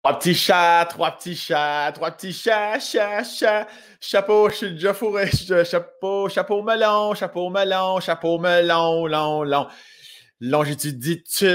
Trois petits chats, trois petits chats, trois petits chats, chat, chat. Chapeau, je suis déjà fourré. Chapeau, chapeau melon, chapeau melon, chapeau melon, long, long. Longitude,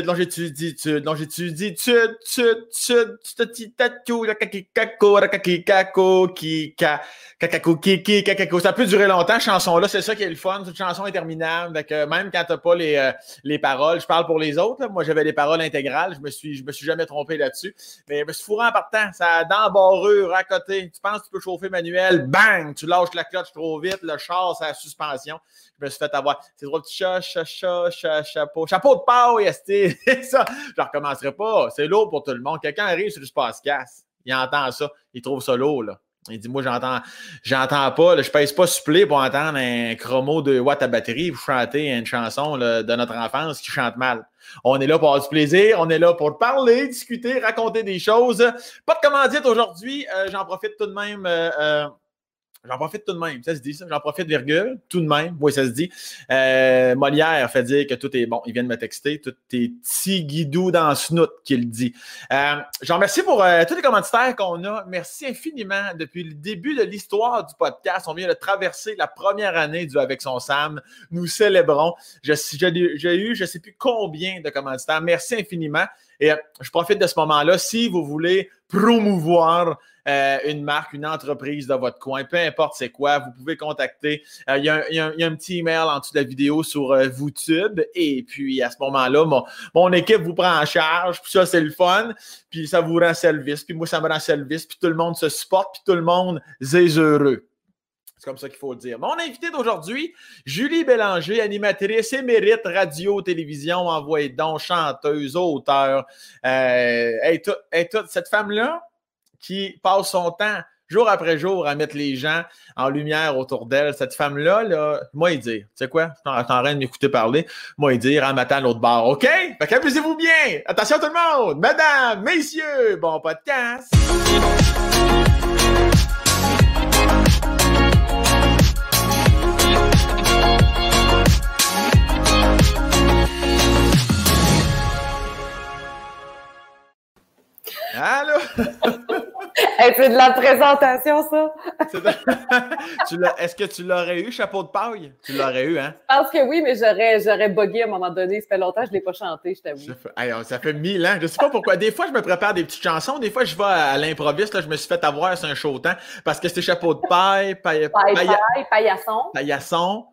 longitude, longitude, tude, tude, tude, tude, tatou, la kaki kako, la kaki kako, ki ka, kakako, kiki, kakako. Ça peut durer longtemps, chanson-là. C'est ça qui est le fun. Cette chanson interminable. Donc, même quand t'as pas les, euh, les paroles, je parle pour les autres. Là. Moi, j'avais les paroles intégrales. Je me suis, je me suis jamais trompé là-dessus. Mais je me suis fourré en partant. Ça, dans barrure, à côté. Tu penses que tu peux chauffer manuel? Bang! Tu lâches la cloche trop vite. Le char, c'est la suspension. Je me suis fait avoir. C'est trois petits chats, chat, chat, chat, chapeau. Chapeau de paille, ça? Je recommencerai pas. C'est lourd pour tout le monde. Quelqu'un arrive sur le space-casse. Il entend ça. Il trouve ça lourd, là. Il dit, moi, j'entends, j'entends pas, je pèse pas supplé pour entendre un chromo de watts à batterie, vous chantez une chanson de notre enfance qui chante mal. On est là pour avoir du plaisir, on est là pour parler, discuter, raconter des choses. Pas de commandite aujourd'hui, euh, j'en profite tout de même. Euh, euh, J'en profite tout de même. Ça se dit, ça. J'en profite, virgule, tout de même. Oui, ça se dit. Euh, Molière fait dire que tout est bon. Il vient de me texter. Tout est petit guidou dans le snout qu'il dit. Euh, je remercie pour euh, tous les commentaires qu'on a. Merci infiniment. Depuis le début de l'histoire du podcast, on vient de traverser la première année du Avec son Sam. Nous célébrons. J'ai eu, je ne sais plus combien de commentaires. Merci infiniment. Et euh, je profite de ce moment-là. Si vous voulez promouvoir euh, une marque, une entreprise de votre coin, peu importe c'est quoi, vous pouvez contacter. Euh, il y, a un petit email en dessous de la vidéo sur euh, VooTube. Et puis, à ce moment-là, mon, équipe vous prend en charge. Puis ça, c'est le fun. Puis ça vous rend service. Puis moi, ça me rend service. Puis tout le monde se supporte. Puis tout le monde est heureux. C'est comme ça qu'il faut le dire. Mon invité d'aujourd'hui, Julie Bélanger, animatrice émérite radio, télévision, envoyée don, chanteuse, auteur. et toute cette femme-là, qui passe son temps jour après jour à mettre les gens en lumière autour d'elle. Cette femme-là, là, moi, il dit, tu sais quoi, suis en train de m'écouter parler, moi, il dit, en matin à l'autre bar, OK? Fait qu'amusez-vous bien! Attention tout le monde! Madame, messieurs, bon podcast! Allô? c'est de la présentation, ça. Est-ce que tu l'aurais eu, chapeau de paille? Tu l'aurais eu, hein? Je pense que oui, mais j'aurais, j'aurais bugué à un moment donné. Ça fait longtemps que je ne l'ai pas chanté, je t'avoue. ça fait mille ans. Je ne sais pas pourquoi. Des fois, je me prépare des petites chansons. Des fois, je vais à, l'improviste. Je me suis fait avoir sur un show temps parce que c'était chapeau de paille, paille, paille, paille, paillasson. Paillasson.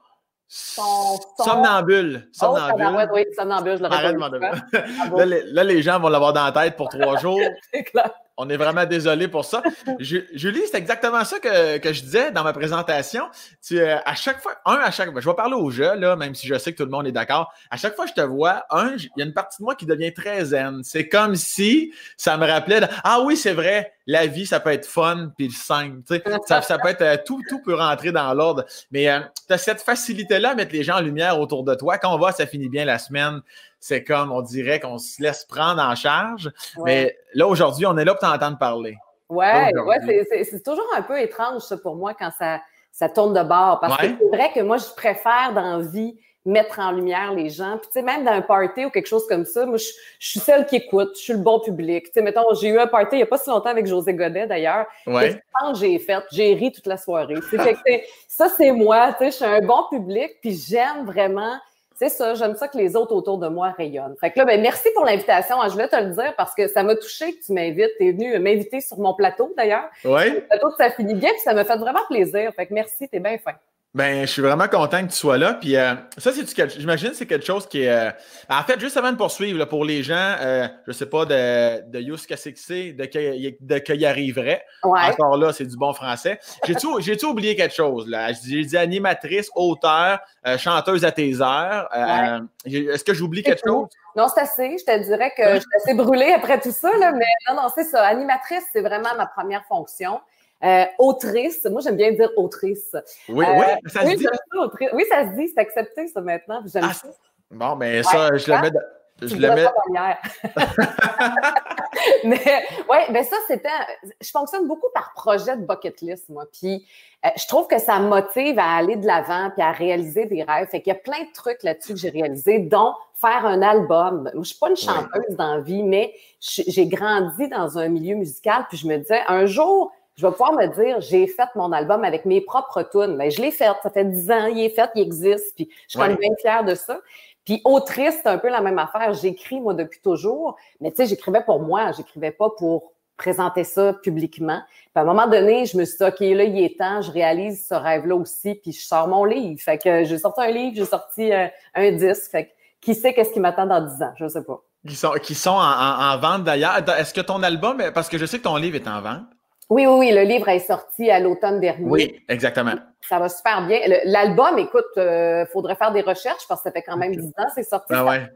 Somnambule. Somnambule. Oh, oui, somnambule, je l'aurais pas là, là, les gens vont l'avoir dans la tête pour trois jours. C'est clair. On est vraiment désolé pour ça. Julie, c'est exactement ça que, je disais dans ma présentation. Tu, euh, à chaque fois, un à chaque fois, je vais parler au jeu, là, même si je sais que tout le monde est d'accord. À chaque fois que je te vois, un, il y a une partie de moi qui devient très zen. C'est comme si ça me rappelait, ah oui, c'est vrai, la vie, ça peut être fun puis le simple. Ça, ça peut être, euh, tout, tout peut rentrer dans l'ordre. Mais euh, tu as cette facilité-là à mettre les gens en lumière autour de toi. Quand on va, ça finit bien la semaine c'est comme, on dirait qu'on se laisse prendre en charge. Mais là, aujourd'hui, on est là pour t'entendre parler. Ouais, ouais c'est toujours un peu étrange, ça, pour moi, quand ça, ça tourne de bord. Parce que c'est vrai que moi, je préfère dans vie mettre en lumière les gens. Puis, tu sais, même dans un party ou quelque chose comme ça, moi, je, suis celle qui écoute, je suis le bon public. Tu sais, mettons, j'ai eu un party il n'y a pas si longtemps avec José Godet, d'ailleurs. Ouais. que j'ai fait, j'ai ri toute la soirée. ça, c'est moi, tu sais, je suis un bon public, puis j'aime vraiment c'est ça, j'aime ça que les autres autour de moi rayonnent. Fait que là, ben, merci pour l'invitation. Je voulais te le dire parce que ça m'a touché que tu m'invites. Tu es venu m'inviter sur mon plateau d'ailleurs. Oui. Le plateau Ça finit bien, puis ça m'a fait vraiment plaisir. Fait que merci, t'es bien fin. Ben, je suis vraiment content que tu sois là. Puis euh, ça, c'est j'imagine c'est quelque chose qui est. Euh, en fait, juste avant de poursuivre, pour les gens, euh, je sais pas de, de Yous de qu'il y arriverait. Encore là, c'est du bon français. J'ai-tu, j'ai oublié quelque chose là? J'ai dit animatrice, auteur, euh, chanteuse à tes heures. Est-ce que j'oublie quelque chose? Non, c'est assez. Je te dirais que je suis assez brûlée après tout ça, là, mais non, non, c'est ça. Animatrice, c'est vraiment ma première fonction. Euh, autrice, moi j'aime bien dire autrice. Oui, oui, euh, ça se dit. oui, ça se dit, c'est accepté ça maintenant. J'aime ah, Bon, mais ça, je le mets. je le mets. mais ouais, ben ça, c'était. Je fonctionne beaucoup par projet de bucket list, moi. Puis euh, je trouve que ça me motive à aller de l'avant puis à réaliser des rêves. Fait qu'il y a plein de trucs là-dessus que j'ai réalisés, dont faire un album. Moi, je suis pas une chanteuse dans la vie, mais j'ai grandi dans un milieu musical, puis je me disais, un jour, je vais pouvoir me dire, j'ai fait mon album avec mes propres tunes. Ben, je l'ai fait, ça fait dix ans, il est fait, il existe, puis je suis quand même bien fière de ça. Puis autrice, c'est un peu la même affaire. J'écris, moi, depuis toujours, mais tu sais, j'écrivais pour moi, j'écrivais pas pour présenter ça publiquement. Puis à un moment donné, je me suis dit, OK, là, il est temps, je réalise ce rêve-là aussi, puis je sors mon livre. Fait que j'ai sorti un livre, j'ai sorti euh, un disque. Fait que qui sait qu'est-ce qui m'attend dans dix ans? Je sais pas. Qui sont, qui sont en, vente d'ailleurs. Est-ce que ton album, parce que je sais que ton livre est en vente. Oui, oui, oui, le livre est sorti à l'automne dernier. Oui, exactement. Ça va super bien. L'album, écoute, il euh, faudrait faire des recherches parce que ça fait quand même dix ans, c'est sorti. Ben ouais.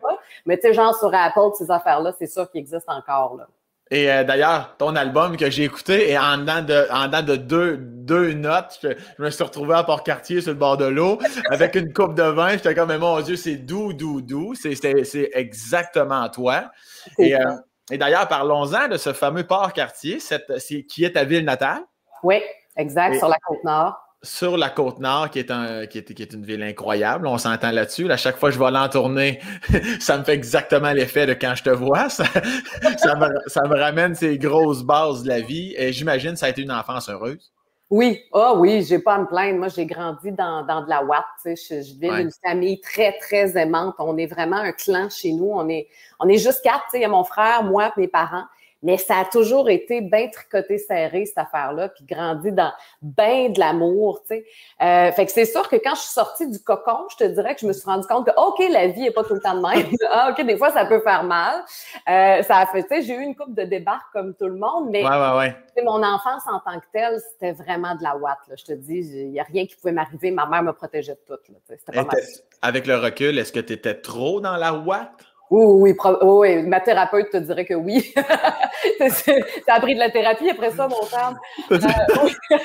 Mais tu sais, genre sur Apple, ces affaires-là, c'est sûr qu'ils existent encore. Là. Et euh, d'ailleurs, ton album que j'ai écouté, et en dedans de, en de deux, deux notes, je, me suis retrouvé à Port-Cartier sur le bord de l'eau avec une coupe de vin. J'étais comme, mais mon Dieu, c'est doux, doux, doux. C'est exactement toi. Et, euh, et d'ailleurs, parlons-en de ce fameux Port-Cartier, qui est ta ville natale. Oui, exact, sur la Côte-Nord sur la côte nord, qui est, un, qui est, qui est une ville incroyable. On s'entend là-dessus. À chaque fois que je vais aller en tournée, ça me fait exactement l'effet de quand je te vois. Ça, ça, me, ça, me, ramène ces grosses bases de la vie. Et j'imagine que ça a été une enfance heureuse. Oui, ah oh, oui, j'ai pas à me plaindre. Moi, j'ai grandi dans, dans de la Watt. Je, je viens d'une famille très, très aimante. On est vraiment un clan chez nous. On est, on est juste quatre. Il y a mon frère, moi, mes parents. Mais ça a toujours été bien tricoté serré, cette affaire-là, puis grandi dans bien de l'amour, tu sais. Euh, fait que c'est sûr que quand je suis sortie du cocon, je te dirais que je me suis rendu compte que, OK, la vie est pas tout le temps de même. ah, OK, des fois, ça peut faire mal. Euh, ça a fait, tu sais, j'ai eu une coupe de débarque comme tout le monde, mais ouais, mon enfance en tant que telle, c'était vraiment de la ouate, là. Je te dis, il n'y a rien qui pouvait m'arriver. Ma mère me protégeait de tout, là, Avec le recul, est-ce que tu étais trop dans la ouate? Oui, oui, oui, ma thérapeute te dirait que oui. tu as appris de la thérapie après ça, mon frère. Euh,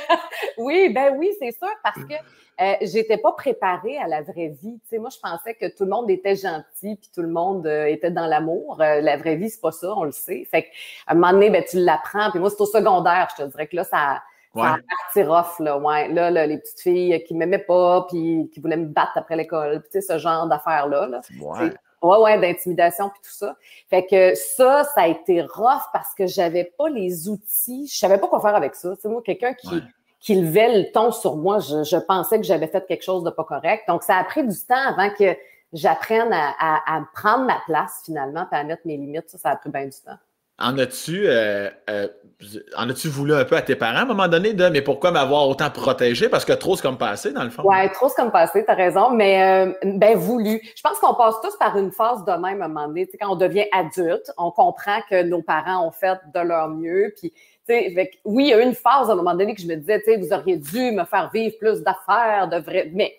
oui. ben oui, c'est sûr, parce que euh, j'étais pas préparée à la vraie vie. Moi, je pensais que tout le monde était gentil, puis tout le monde euh, était dans l'amour. la vraie vie, c'est pas ça, on le sait. Fait qu'à un moment donné, ben, tu l'apprends. Puis moi, c'est au secondaire, je te dirais que là, ça, ça a parti rough, là, ouais. Là, là, les petites filles qui m'aimaient pas, puis qui voulaient me battre après l'école, tu sais, ce genre d'affaires-là. Là. Ouais, ouais, d'intimidation puis tout ça. Fait que ça, ça a été rough parce que j'avais pas les outils. Je savais pas quoi faire avec ça. C'est moi, quelqu'un qui, qui levait le ton sur moi, je, je pensais que j'avais fait quelque chose de pas correct. Donc, ça a pris du temps avant que j'apprenne à, à, à prendre ma place finalement, puis à mettre mes limites. Ça, ça a pris bien du temps. En as-tu euh, euh, en as-tu voulu un peu à tes parents à un moment donné de mais pourquoi m'avoir autant protégé? Parce que trop c'est comme passé, dans le fond. Ouais, trop c'est comme passé, t'as raison, mais euh, ben voulu. Je pense qu'on passe tous par une phase de même à un moment donné. Quand on devient adulte, on comprend que nos parents ont fait de leur mieux. Puis oui, il y a eu une phase à un moment donné que je me disais, vous auriez dû me faire vivre plus d'affaires, de vrai. Mais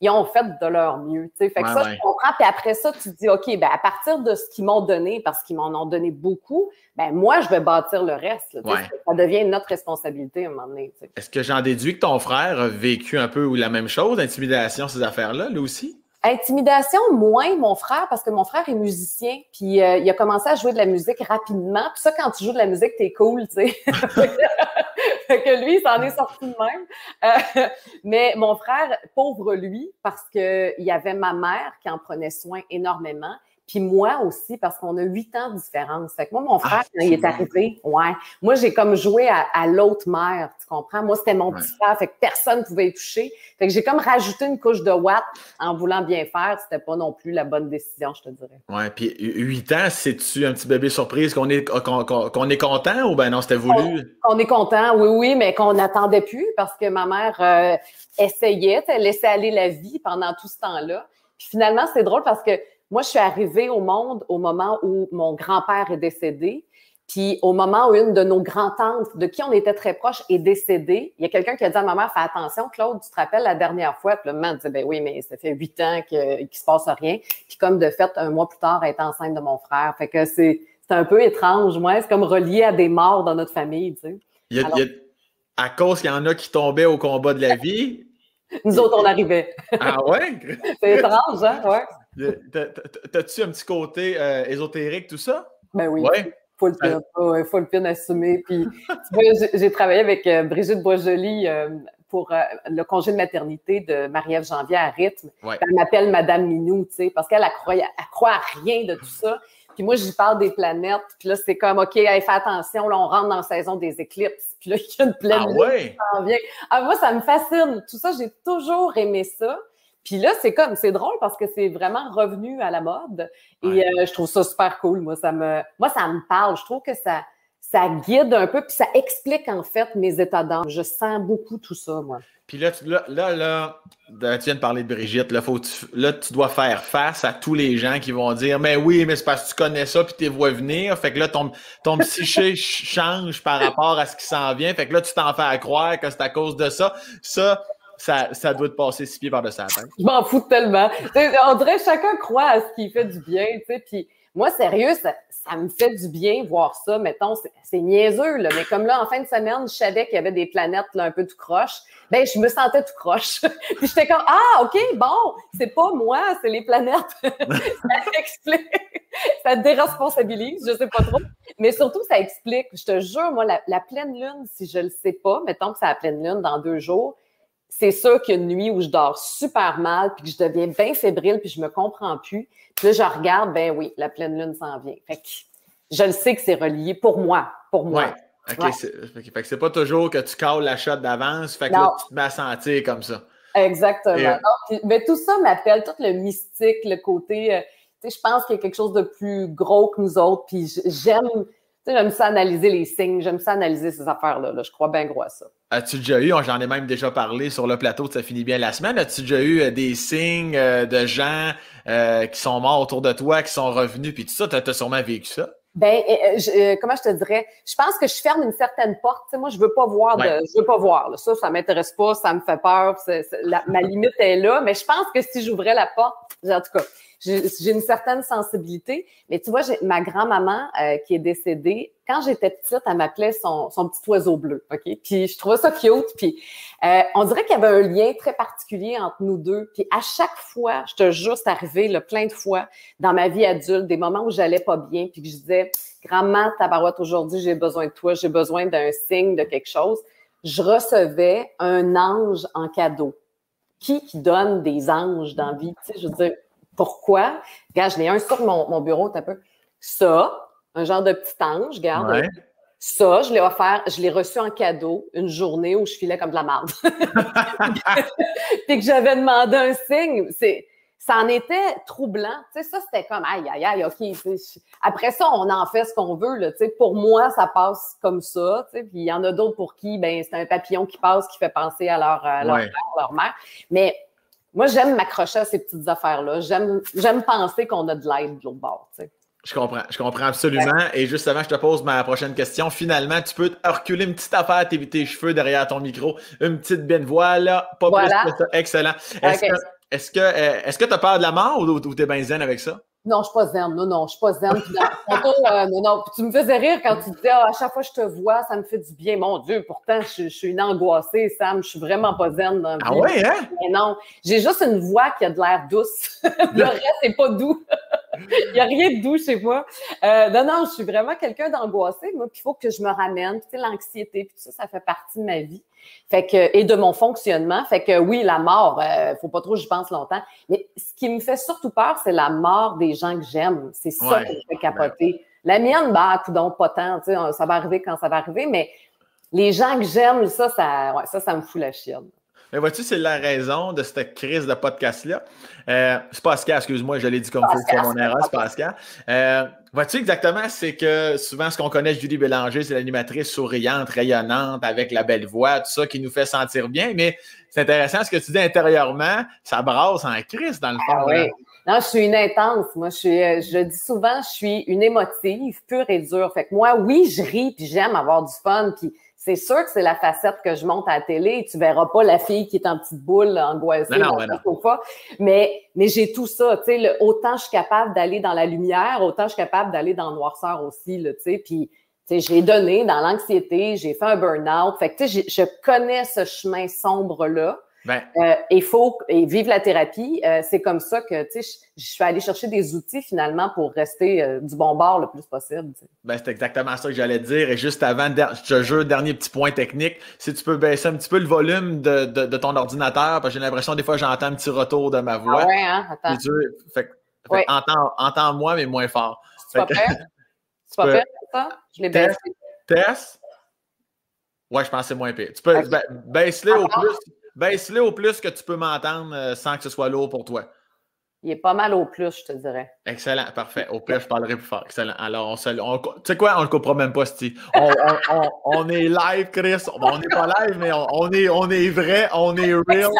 ils ont fait de leur mieux. Fait que ça, je comprends. Puis après ça, tu te dis, OK, ben, à partir de ce qu'ils m'ont donné, parce qu'ils m'en ont donné beaucoup, ben, moi, je vais bâtir le reste. Ça devient notre responsabilité à un moment donné. Est-ce que j'en déduis que ton frère a vécu un peu la même chose, intimidation, ces affaires-là, lui aussi? Intimidation, moins mon frère, parce que mon frère est musicien, puis euh, il a commencé à jouer de la musique rapidement. Puis ça, quand tu joues de la musique, t'es cool, tu sais. que lui, ça en est sorti de même. Euh, mais mon frère, pauvre lui, parce qu'il y avait ma mère qui en prenait soin énormément. Puis moi aussi, parce qu'on a huit ans de différence. Fait que moi, mon frère, ah, quand il est arrivé, ouais, moi, j'ai comme joué à, l'autre mère, tu comprends? Moi, c'était mon petit frère, fait que personne ne pouvait y toucher. Fait que j'ai comme rajouté une couche de watts en voulant bien faire. C'était pas non plus la bonne décision, je te dirais. Ouais, puis huit ans, c'est-tu un petit bébé surprise qu'on est, qu'on, est content ou ben non, c'était voulu? On, est content, oui, oui, mais qu'on n'attendait plus parce que ma mère euh, essayait, elle laissait aller la vie pendant tout ce temps-là. Puis finalement, c'est drôle parce que moi, je suis arrivée au monde au moment où mon grand-père est décédé. Puis au moment où une de nos grands-tantes, de qui on était très proches, est décédée, il y a quelqu'un qui a dit à ma mère, fais attention, Claude, tu te rappelles la dernière fois? Puis le maman disait, ben oui, mais ça fait huit ans qu'il ne se passe rien. Puis comme de fait, un mois plus tard, elle est enceinte de mon frère. Fait que c'est un peu étrange, moi. C'est comme relié à des morts dans notre famille, tu sais. Il y a, à cause qu'il y en a qui tombaient au combat de la vie. Nous autres, on arrivait. Ah ouais? c'est étrange, hein? Ouais. T'as-tu un petit côté euh, ésotérique, tout ça? Ben oui. Ouais. Faut le pin, il faut le pin assumer. Puis, j'ai travaillé avec euh, Brigitte Boisjoli euh, pour le congé de maternité de Marie-Ève Janvier à rythme. Elle m'appelle Madame Minou, tu sais, parce qu'elle croit, elle croit à rien de tout ça. Puis moi, j'y parle des planètes. Puis là, c'est comme, OK, fais attention, là, on rentre dans la saison des éclipses. Puis là, il y a une pleine ah, ouais? qui s'en vient. Ah, moi, ça me fascine. Tout ça, j'ai toujours aimé ça. Puis là, c'est comme, c'est drôle parce que c'est vraiment revenu à la mode. Et euh, je trouve ça super cool. Moi, ça me, moi, ça me parle. Je trouve que ça, ça guide un peu, puis ça explique en fait mes états d'âme. Je sens beaucoup tout ça, moi. Puis là, là, là, tu viens de parler de Brigitte, là, faut tu, là, tu dois faire face à tous les gens qui vont dire Mais oui, mais c'est parce que tu connais ça, puis tu vois venir. Fait que là, ton, ton psyché change par rapport à ce qui s'en vient. Fait que là, tu t'en fais croire que c'est à cause de ça. Ça, ça, ça doit te passer six pieds par-dessus la. Je m'en fous tellement. on dirait chacun croit à ce qui fait du bien, tu sais. Puis moi, sérieux, ça, ça me fait du bien voir ça. Mettons, c'est niaiseux, là, mais comme là, en fin de semaine, je savais qu'il y avait des planètes là, un peu tout croche. Ben, je me sentais tout croche. Puis j'étais comme, ah, OK, bon, c'est pas moi, c'est les planètes. ça explique. ça déresponsabilise, je sais pas trop. Mais surtout, ça explique. Je te jure, moi, la, la pleine lune, si je le sais pas, mettons que c'est la pleine lune dans deux jours, c'est sûr qu'il y a une nuit où je dors super mal, puis que je deviens bien fébrile, puis je me comprends plus. Puis là, je regarde, ben oui, la pleine lune s'en vient. Fait que je le sais que c'est relié pour moi, pour moi. Ouais. OK, fait que c'est pas toujours que tu cales la shot d'avance, fait que là, tu te mets à sentir comme ça. Exactement. mais tout ça m'appelle tout le mystique, le côté, euh, tu sais, je pense qu'il y a quelque chose de plus gros que nous autres, puis j'aime j'aime ça analyser les signes, j'aime ça analyser ces affaires-là. Là. Je crois bien gros à ça. As-tu déjà eu, j'en ai même déjà parlé sur le plateau de Ça finit bien la semaine, as-tu déjà eu euh, des signes euh, de gens euh, qui sont morts autour de toi, qui sont revenus, puis tout ça, tu as, sûrement vécu ça? Ben, comment je te dirais? Je pense que je ferme une certaine porte. moi, je veux pas voir de, je veux pas voir. Là. Ça, ça m'intéresse pas, ça me fait peur. ma limite est là. Mais je pense que si j'ouvrais la porte, en tout cas, j'ai une certaine sensibilité. Mais tu vois, ma grand-maman euh, qui est décédée, quand j'étais petite, elle m'appelait son, son, petit oiseau bleu, OK? Puis je trouvais ça cute. Puis euh, on dirait qu'il y avait un lien très particulier entre nous deux. Puis à chaque fois, je te jure, c'est arrivé là, plein de fois dans ma vie adulte, des moments où j'allais pas bien, puis que je disais, grand-mère, tabarouette, aujourd'hui, j'ai besoin de toi, j'ai besoin d'un signe, de quelque chose. Je recevais un ange en cadeau. Qui qui donne des anges dans la vie? Tu sais, je veux dire, pourquoi? Regarde, je l'ai un sur mon, mon bureau, un peu. Ça, un genre de petit ange, regarde. Ça, je l'ai offert, je l'ai reçu en cadeau une journée où je filais comme de la merde. Puis que j'avais demandé un signe. C'est, ça en était troublant. Tu sais, ça, c'était comme aïe, aïe, aïe, OK. Après ça, on en fait ce qu'on veut. Là, tu sais, pour moi, ça passe comme ça. Tu sais, puis il y en a d'autres pour qui, ben, c'est un papillon qui passe qui fait penser à leur, à leur père, leur mère. Mais moi, j'aime m'accrocher à ces petites affaires-là. J'aime, penser qu'on a de l'aide de l'autre bord. Tu. Je comprends, je comprends absolument. Et juste avant, je te pose ma prochaine question. Finalement, tu peux reculer une petite affaire, t'éviter tes cheveux derrière ton micro, une petite benne voilà, pas plus que ça. Excellent. Est-ce que que euh, tu as peur de la mort ou, ou t'es bien zen avec ça? Non, je suis pas zen. Non, non, je suis pas zen. Euh, non, non. tu me faisais rire quand tu disais ah, à chaque fois que je te vois, ça me fait du bien. Mon Dieu, pourtant, je, suis une angoissée, Sam. Je suis vraiment pas zen dans la ah vie. Ah ouais, hein? Mais non. J'ai juste une voix qui a de l'air douce. Le reste, c'est pas doux. Il n'y a rien de doux chez moi. Euh, non, non, je suis vraiment quelqu'un d'angoissé, moi, puis il faut que je me ramène. Tu sais, l'anxiété, puis tout ça, ça fait partie de ma vie. Fait que, et de mon fonctionnement. Fait que oui, la mort, euh, faut pas trop que j'y pense longtemps. Mais ce qui me fait surtout peur, c'est la mort des gens que j'aime. C'est ça qui me fait capoter. La mienne, bah, donc pas tant, ça va arriver quand ça va arriver, mais les gens que j'aime, ça, ça, ouais, ça, ça me fout la chienne. Mais vois-tu, c'est la raison de cette crise de podcast-là. Euh, c'est Pascal, excuse-moi, je l'ai dit comme il faut, c'est mon erreur, c'est Pascal. Euh, vois-tu exactement, c'est que souvent, ce qu'on connaît de Julie Bélanger, c'est l'animatrice souriante, rayonnante, avec la belle voix, tout ça qui nous fait sentir bien. Mais c'est intéressant, ce que tu dis intérieurement, ça brasse en crise dans le fond. Ah oui. Non, je suis une intense. Moi, je suis, euh, je dis souvent, je suis une émotive, pure et dure. Fait que moi, oui, je ris, puis j'aime avoir du fun, puis c'est sûr que c'est la facette que je monte à la télé. Tu verras pas la fille qui est en petite boule, angoissée, non, non, Mais, mais j'ai tout ça. Tu sais, autant je suis capable d'aller dans la lumière, autant je suis capable d'aller dans le noirceur aussi. Là, tu sais, puis tu sais, j'ai donné dans l'anxiété, j'ai fait un burn-out. Fait que tu sais, je connais ce chemin sombre là. Ben. Euh, il faut et vivre la thérapie. Euh, c'est comme ça que tu sais, je, suis allée chercher des outils finalement pour rester euh, du bon bord le plus possible. Ben, c'est exactement ça que j'allais dire. Et juste avant, je te jure, dernier petit point technique, si tu peux baisser un petit peu le volume de, de, ton ordinateur, parce que j'ai l'impression des fois j'entends un petit retour de ma voix. Ah ouais, hein? Attends. Fait, entends, moi mais moins fort. Tu pas prêt? Tu pas prêt ça? Je l'ai baissé. Test. Ouais, je pense que c'est moins pire. Tu peux baisser le au plus baisse-le au plus que tu peux m'entendre euh, sans que ce soit lourd pour toi. Il est pas mal au plus, je te dirais. Excellent, parfait. Au plus, je parlerai plus fort. Excellent. Alors, on tu sais quoi, on le coupera même pas, Steve. On, on, on, est live, Chris. on n'est pas live, mais on, est, on est vrai, on est real.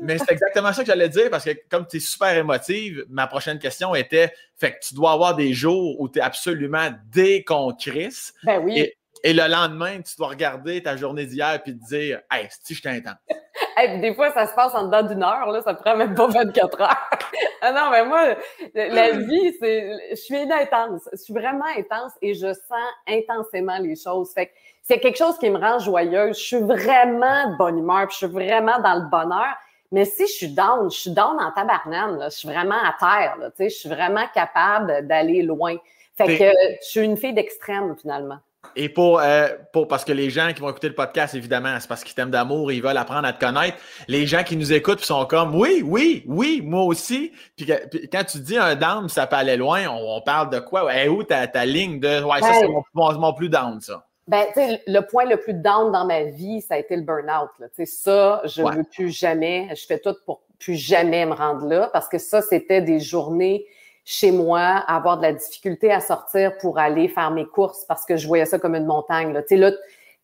mais, c'est exactement ça que j'allais dire parce que comme tu es super émotive, ma prochaine question était fait que tu dois avoir des jours où tu es absolument déconcris. Ben oui. Et le lendemain, tu dois regarder ta journée d'hier et te dire Hey, si je t'intense. hey, des fois, ça se passe en dedans d'une heure, là, ça prend même pas 24 heures. ah non, mais moi, la vie, c'est. Je suis intense. Je suis vraiment intense et je sens intensément les choses. Fait que c'est quelque chose qui me rend joyeuse. Je suis vraiment de bonne humeur, puis je suis vraiment dans le bonheur. Mais si je suis down, je suis down en tabarnane, là. je suis vraiment à terre, là, je suis vraiment capable d'aller loin. Fait que je suis une fille d'extrême, finalement. Et pour, euh, pour, parce que les gens qui vont écouter le podcast, évidemment, c'est parce qu'ils t'aiment d'amour, ils veulent apprendre à te connaître. Les gens qui nous écoutent sont comme oui, oui, oui, moi aussi. Puis, quand tu dis un down, ça peut aller loin, on, parle de quoi? Et où ta, ta ligne de ouais, ça, c'est mon, plus down, ça. Ben, tu sais, le point le plus down dans ma vie, ça a été le burn-out. Tu sais, ça, je ne veux plus jamais. Je fais tout pour plus jamais me rendre là parce que ça, c'était des journées chez moi, avoir de la difficulté à sortir pour aller faire mes courses parce que je voyais ça comme une montagne. Là. Là,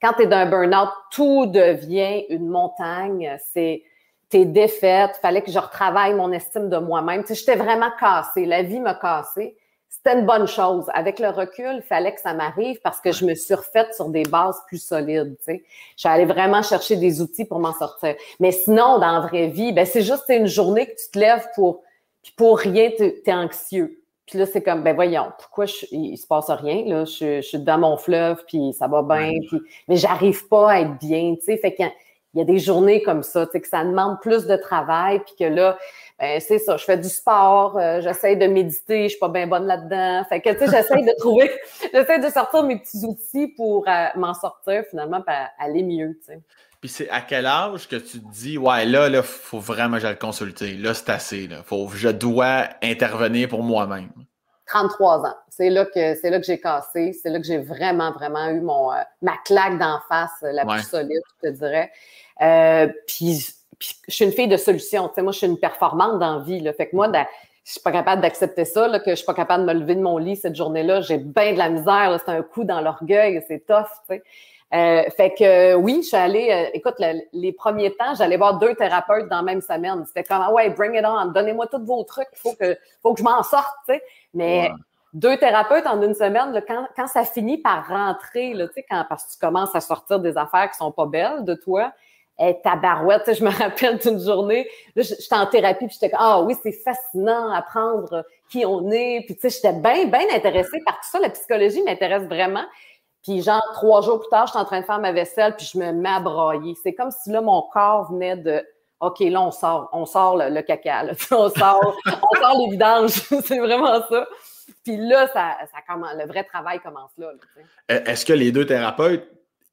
quand tu es d'un burn-out, tout devient une montagne. C'est tes défaites. Fallait que je retravaille mon estime de moi-même. J'étais vraiment cassée. La vie m'a cassée. C'était une bonne chose. Avec le recul, fallait que ça m'arrive parce que je me suis refaite sur des bases plus solides. Tu sais. J'allais vraiment chercher des outils pour m'en sortir. Mais sinon, dans la vraie vie, ben c'est juste une journée que tu te lèves pour puis pour rien, tu es anxieux. Puis là, c'est comme, ben voyons, pourquoi je, il se passe rien, là, je, suis dans mon fleuve, puis ça va bien, puis, mais j'arrive pas à être bien, tu sais, fait qu'il y a des journées comme ça, tu sais, que ça demande plus de travail, puis que là, ben c'est ça, je fais du sport, euh, j'essaie de méditer, je suis pas bien bonne là-dedans, fait que, tu sais, j'essaie de trouver, j'essaie de sortir mes petits outils pour euh, m'en sortir, finalement, pour aller mieux, tu sais. Puis c'est à quel âge que tu te dis, ouais, là, là, faut vraiment que j'aille le consulter. Là, c'est assez. Là. Faut, je dois intervenir pour moi-même. 33 ans. C'est là que c'est là que j'ai cassé. C'est là que j'ai vraiment, vraiment eu mon euh, ma claque d'en face euh, la plus solide, je te dirais. Euh, puis, je suis une fille de solution. Tu sais, moi, je suis une performante dans la vie. Là. Fait que moi, je suis pas capable d'accepter ça, là, que je suis pas capable de me lever de mon lit cette journée-là. J'ai bien de la misère. C'est un coup dans l'orgueil. C'est tough. Tu sais. Euh, fait que oui, je suis allée, euh, écoute, les premiers temps, j'allais voir deux thérapeutes dans la même semaine. C'était comme, ah ouais, bring it on, donnez-moi tous vos trucs, il faut que, faut que je m'en sorte, tu sais. Mais deux thérapeutes en une semaine, là, quand, quand ça finit par rentrer, là, tu sais, quand, parce que tu commences à sortir des affaires qui sont pas belles de toi, et ta barouette, tu sais, je me rappelle d'une journée, là, j'étais en thérapie, puis j'étais comme, ah oui, c'est fascinant apprendre qui on est, puis tu sais, j'étais bien, bien intéressée par tout ça, la psychologie m'intéresse vraiment. Puis genre, trois jours plus tard, je suis en train de faire ma vaisselle, puis je me mets à. C'est comme si là, mon corps venait de OK, là, on sort, on sort le, caca, là. on sort, on sort les vidanges. c'est vraiment ça. Puis là, ça, ça commence, le vrai travail commence là. Euh, est-ce que les deux thérapeutes,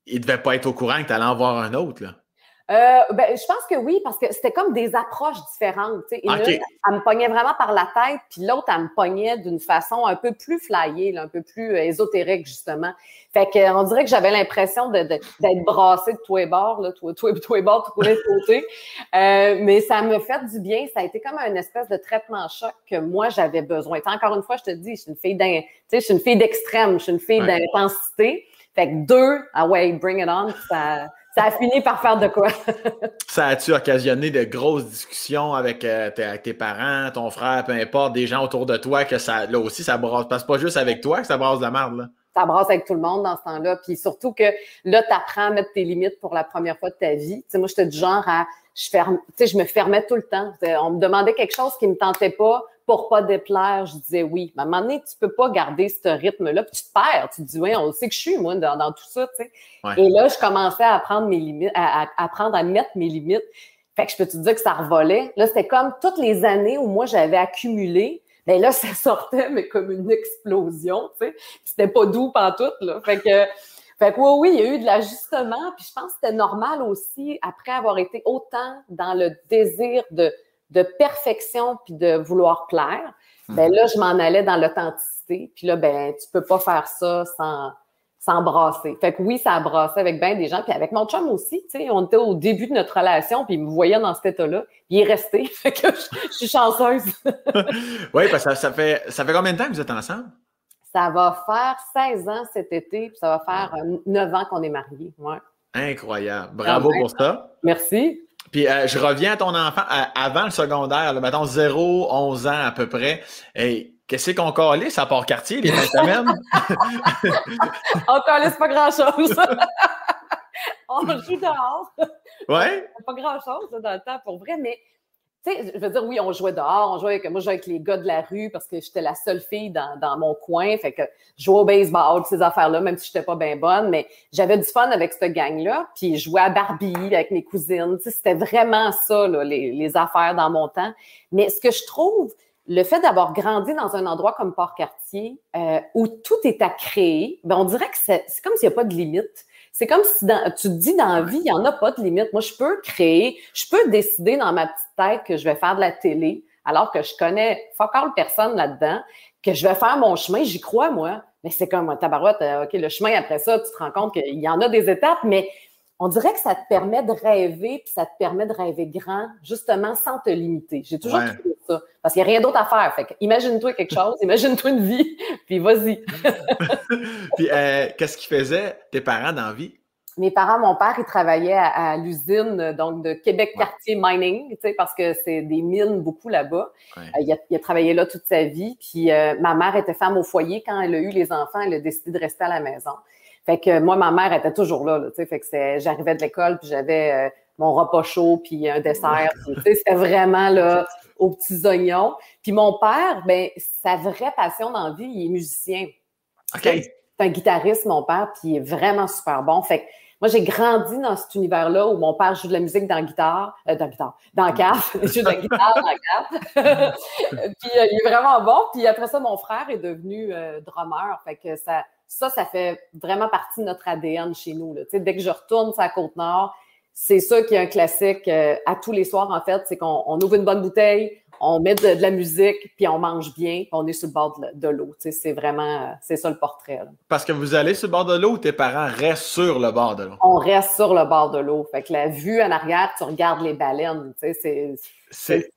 ils ne devaient pas être au courant que tu allais en voir un autre? Là? Euh, ben, je pense que oui, parce que c'était comme des approches différentes. Une, elle me pognait vraiment par la tête, puis l'autre, elle me pognait d'une façon un peu plus flyée, un peu plus euh, ésotérique, justement. Fait que on dirait que j'avais l'impression d'être de, brassée de tous les bords, là, tous les bords, tous les côtés. Euh, mais ça me fait du bien. Ça a été comme un espèce de traitement choc que moi, j'avais besoin. encore une fois, je te dis, je suis une fille je suis une fille d'extrême, je suis une fille d'intensité. Fait que deux, ah ouais, bring it on, ça ça a fini par faire de quoi? ça a-tu occasionné de grosses discussions avec, euh, tes, parents, ton frère, peu importe, des gens autour de toi, que ça, là aussi, ça brasse. Parce que pas juste avec toi que ça brasse de la merde, là. Ça brasse avec tout le monde dans ce temps-là. Puis surtout que là, tu apprends à mettre tes limites pour la première fois de ta vie. Tu sais, moi, j'étais du genre à. Je, ferme, tu sais, je me fermais tout le temps. On me demandait quelque chose qui me tentait pas pour pas déplaire, je disais oui. Mais à un moment donné, tu peux pas garder ce rythme-là, puis tu te perds. Tu te dis, oui, on sait que je suis, moi, dans, tout ça, tu sais. Et là, je commençais à apprendre mes limites, à, apprendre à mettre mes limites. Fait que je peux te dire que ça revolait. Là, c'était comme toutes les années où moi, j'avais accumulé. Ben là, ça sortait, mais comme une explosion, tu sais. C'était pas doux tout, là. Fait que, fait que oui, oui, il y a eu de l'ajustement. Puis je pense que c'était normal aussi, après avoir été autant dans le désir de de perfection puis de vouloir plaire, ben là, je m'en allais dans l'authenticité. Puis là, ben, tu peux pas faire ça sans, sans brasser. Fait que oui, ça a brassé avec bien des gens. Puis avec mon chum aussi, tu sais, on était au début de notre relation, puis il me voyait dans cet état-là. Il est resté. Fait que je, suis chanceuse. oui, parce que ça, fait, ça fait combien de temps que vous êtes ensemble? Ça va faire 16 ans cet été, puis ça va faire 9 ans qu'on est mariés. Ouais. Incroyable. Bravo pour ça. Merci. Puis euh, je reviens à ton enfant avant le secondaire, là, mettons 0, 11 ans à peu près. Et qu'est-ce qu'on calisse à part quartier les fins de semaine? On calisse pas grand-chose. On joue dehors. Ouais? Pas grand-chose dans le temps pour vrai, mais je veux dire, oui, on jouait dehors, on jouait avec, moi, je jouais avec les gars de la rue parce que j'étais la seule fille dans, dans, mon coin. Fait que je jouais au baseball, ces affaires-là, même si j'étais pas bien bonne, mais j'avais du fun avec cette gang-là. Puis je jouais à Barbie avec mes cousines. C'était vraiment ça, là, les, les, affaires dans mon temps. Mais ce que je trouve, le fait d'avoir grandi dans un endroit comme Port-Cartier, euh, où tout est à créer, ben on dirait que c'est comme s'il n'y a pas de limite. C'est comme si tu te dis dans la vie, il n'y en a pas de limite. Moi, je peux créer, je peux décider dans ma petite tête que je vais faire de la télé, alors que je connais fuck all personne là-dedans, que je vais faire mon chemin, j'y crois, moi. Mais c'est comme, tabarouette, euh, OK, le chemin après ça, tu te rends compte qu'il y en a des étapes, mais on dirait que ça te permet de rêver, puis ça te permet de rêver grand, justement, sans te limiter. J'ai toujours trouvé ça. Parce qu'il n'y a rien d'autre à faire. Fait imagine-toi quelque chose, imagine-toi une vie, puis vas-y. puis, euh, qu'est-ce qu'ils faisaient tes parents dans la vie? Mes parents, mon père, il travaillait à, l'usine donc de Québec Quartier Mining, tu sais, parce que c'est des mines beaucoup là-bas. Euh, il, a, travaillé là toute sa vie. Puis euh, ma mère était femme au foyer. Quand elle a eu les enfants, elle a décidé de rester à la maison. Fait que moi, ma mère était toujours là, tu sais, fait que j'arrivais de l'école puis j'avais mon repas chaud puis un dessert. tu sais, c'était vraiment là aux petits oignons. Puis mon père, ben sa vraie passion dans la vie, il est musicien. OK. C'est un guitariste, mon père, puis il est vraiment super bon. Fait que moi, j'ai grandi dans cet univers-là où mon père joue de la musique dans la guitare, euh, dans la guitare, dans la cave. il joue de la guitare dans la cave. puis euh, il est vraiment bon. Puis après ça, mon frère est devenu drummer. Fait que ça, ça, ça fait vraiment partie de notre ADN chez nous. Là. Dès que je retourne sur la Côte-Nord, c'est ça qui est un classique euh, à tous les soirs, en fait. C'est qu'on ouvre une bonne bouteille, on met de, la musique, puis on mange bien, puis on est sur le bord de, l'eau. C'est vraiment, c'est ça le portrait. Parce que vous allez sur le bord de l'eau ou tes parents restent sur le bord de l'eau? On reste sur le bord de l'eau. Fait que la vue en arrière, tu regardes les baleines. C'est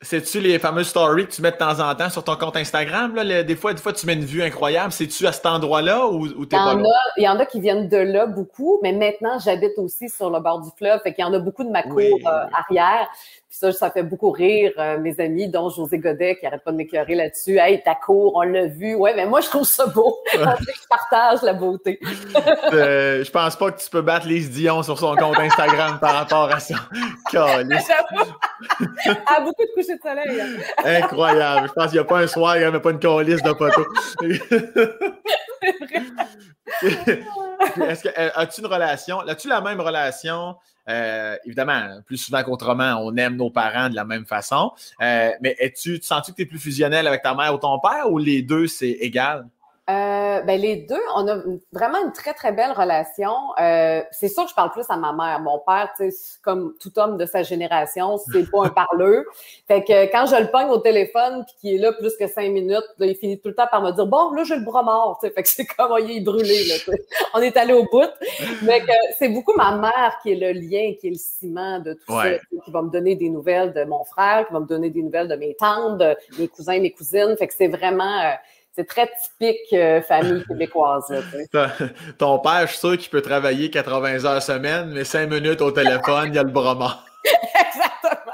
c'est-tu les fameuses stories que tu mets de temps en temps sur ton compte Instagram? Là? des, fois, des fois, tu mets une vue incroyable. C'est-tu à cet endroit-là ou, ou t'es pas là? Il y en a qui viennent de là beaucoup, mais maintenant, j'habite aussi sur le bord du fleuve. Fait qu'il y en a beaucoup de ma cour euh, arrière. Puis ça, ça fait beaucoup rire euh, mes amis, dont José Godet, qui arrête pas de m'écœurer là-dessus. Hey, ta cour, on l'a vu. Ouais, mais moi, je trouve ça beau. je partage la beauté. euh, je pense pas que tu peux battre les Dion sur son compte Instagram par rapport à ça. Ah, beaucoup de coucher de soleil. Hein. Incroyable. Je pense qu'il n'y a pas un soir, il n'y avait pas une calice de poteau. Est-ce que euh, as-tu une relation? As-tu la même relation euh, évidemment, plus souvent qu'autrement, on aime nos parents de la même façon. Euh, mais es-tu, sens-tu que tu es plus fusionnel avec ta mère ou ton père ou les deux, c'est égal? Euh, ben les deux, on a vraiment une très très belle relation. Euh, c'est sûr que je parle plus à ma mère. Mon père, tu sais, comme tout homme de sa génération, c'est pas un parleur. Fait que quand je le pogne au téléphone puis qu'il est là plus que cinq minutes, il finit tout le temps par me dire bon là j'ai le bras mort. Tu sais, fait que c'est comme il est brûlé. Là, on est allé au bout. Mais c'est beaucoup ma mère qui est le lien, qui est le ciment de tout ça, qui va me donner des nouvelles de mon frère, qui va me donner des nouvelles de mes tantes, de mes cousins, mes cousines. Fait que c'est vraiment euh, c'est très typique euh, famille québécoise. Ton père, je suis sûr qu'il peut travailler 80 heures semaine, mais 5 minutes au téléphone, il y a le bras Exactement.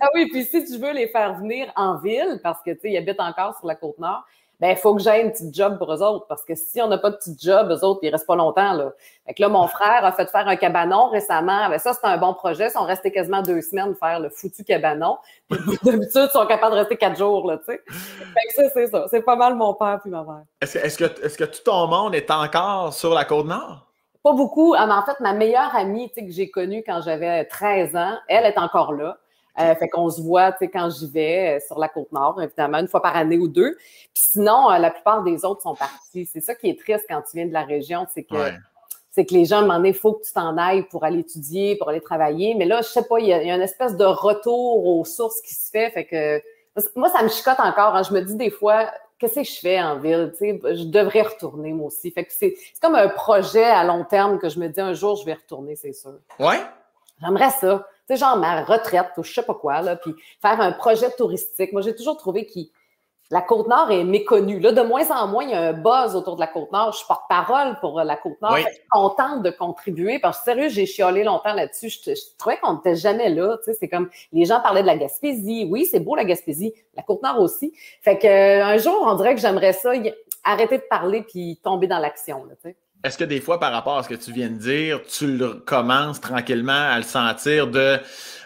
ah oui, puis si tu veux les faire venir en ville, parce que tu sais, ils habitent encore sur la côte nord, ben, il faut que j'aie une petite job pour eux autres. Parce que si on n'a pas de petite job, eux autres, ils restent pas longtemps, là. Fait que là, mon frère a fait faire un cabanon récemment. Ben, ça, c'est un bon projet. Ils sont restés quasiment deux semaines faire le foutu cabanon. D'habitude, ils sont capables de rester quatre jours, là, tu sais. Fait que ça, c'est ça. C'est pas mal mon père puis ma mère. Est-ce que, est-ce que, est-ce que tout ton monde est encore sur la Côte-Nord? Pas beaucoup. Ah, mais en fait, ma meilleure amie que j'ai connue quand j'avais 13 ans, elle est encore là. Euh, fait qu'on se voit, tu sais, quand j'y vais euh, sur la côte nord, évidemment, une fois par année ou deux. Puis sinon, euh, la plupart des autres sont partis. C'est ça qui est triste quand tu viens de la région, c'est que c'est que les gens, donné, il faut que tu t'en ailles pour aller étudier, pour aller travailler. Mais là, je sais pas, il y, a, une espèce de retour aux sources qui se fait. Fait que moi, ça me chicote encore. Hein. Je me dis des fois, qu'est-ce que je fais en ville? Tu sais, je devrais retourner moi aussi. Fait que c'est comme un projet à long terme que je me dis un jour, je vais retourner, c'est sûr. Ouais? J'aimerais ça sais, genre ma retraite ou je sais pas quoi, là, puis faire un projet touristique. Moi, j'ai toujours trouvé que la Côte-Nord est méconnue. Là, de moins en moins, il y a un buzz autour de la Côte-Nord. Je porte-parole pour euh, la Côte-Nord. Je suis contente de contribuer parce que, sérieux, j'ai chiolé longtemps là-dessus. Je, trouvais qu'on n'était jamais là. Tu sais, c'est comme, les gens parlaient de la Gaspésie. Oui, c'est beau, la Gaspésie. La Côte-Nord aussi. Fait que, euh, un jour, on dirait que j'aimerais ça, arrêter de parler puis tomber dans l'action, tu sais. Est-ce que des fois, par rapport à ce que tu viens de dire, tu le commences tranquillement à le sentir de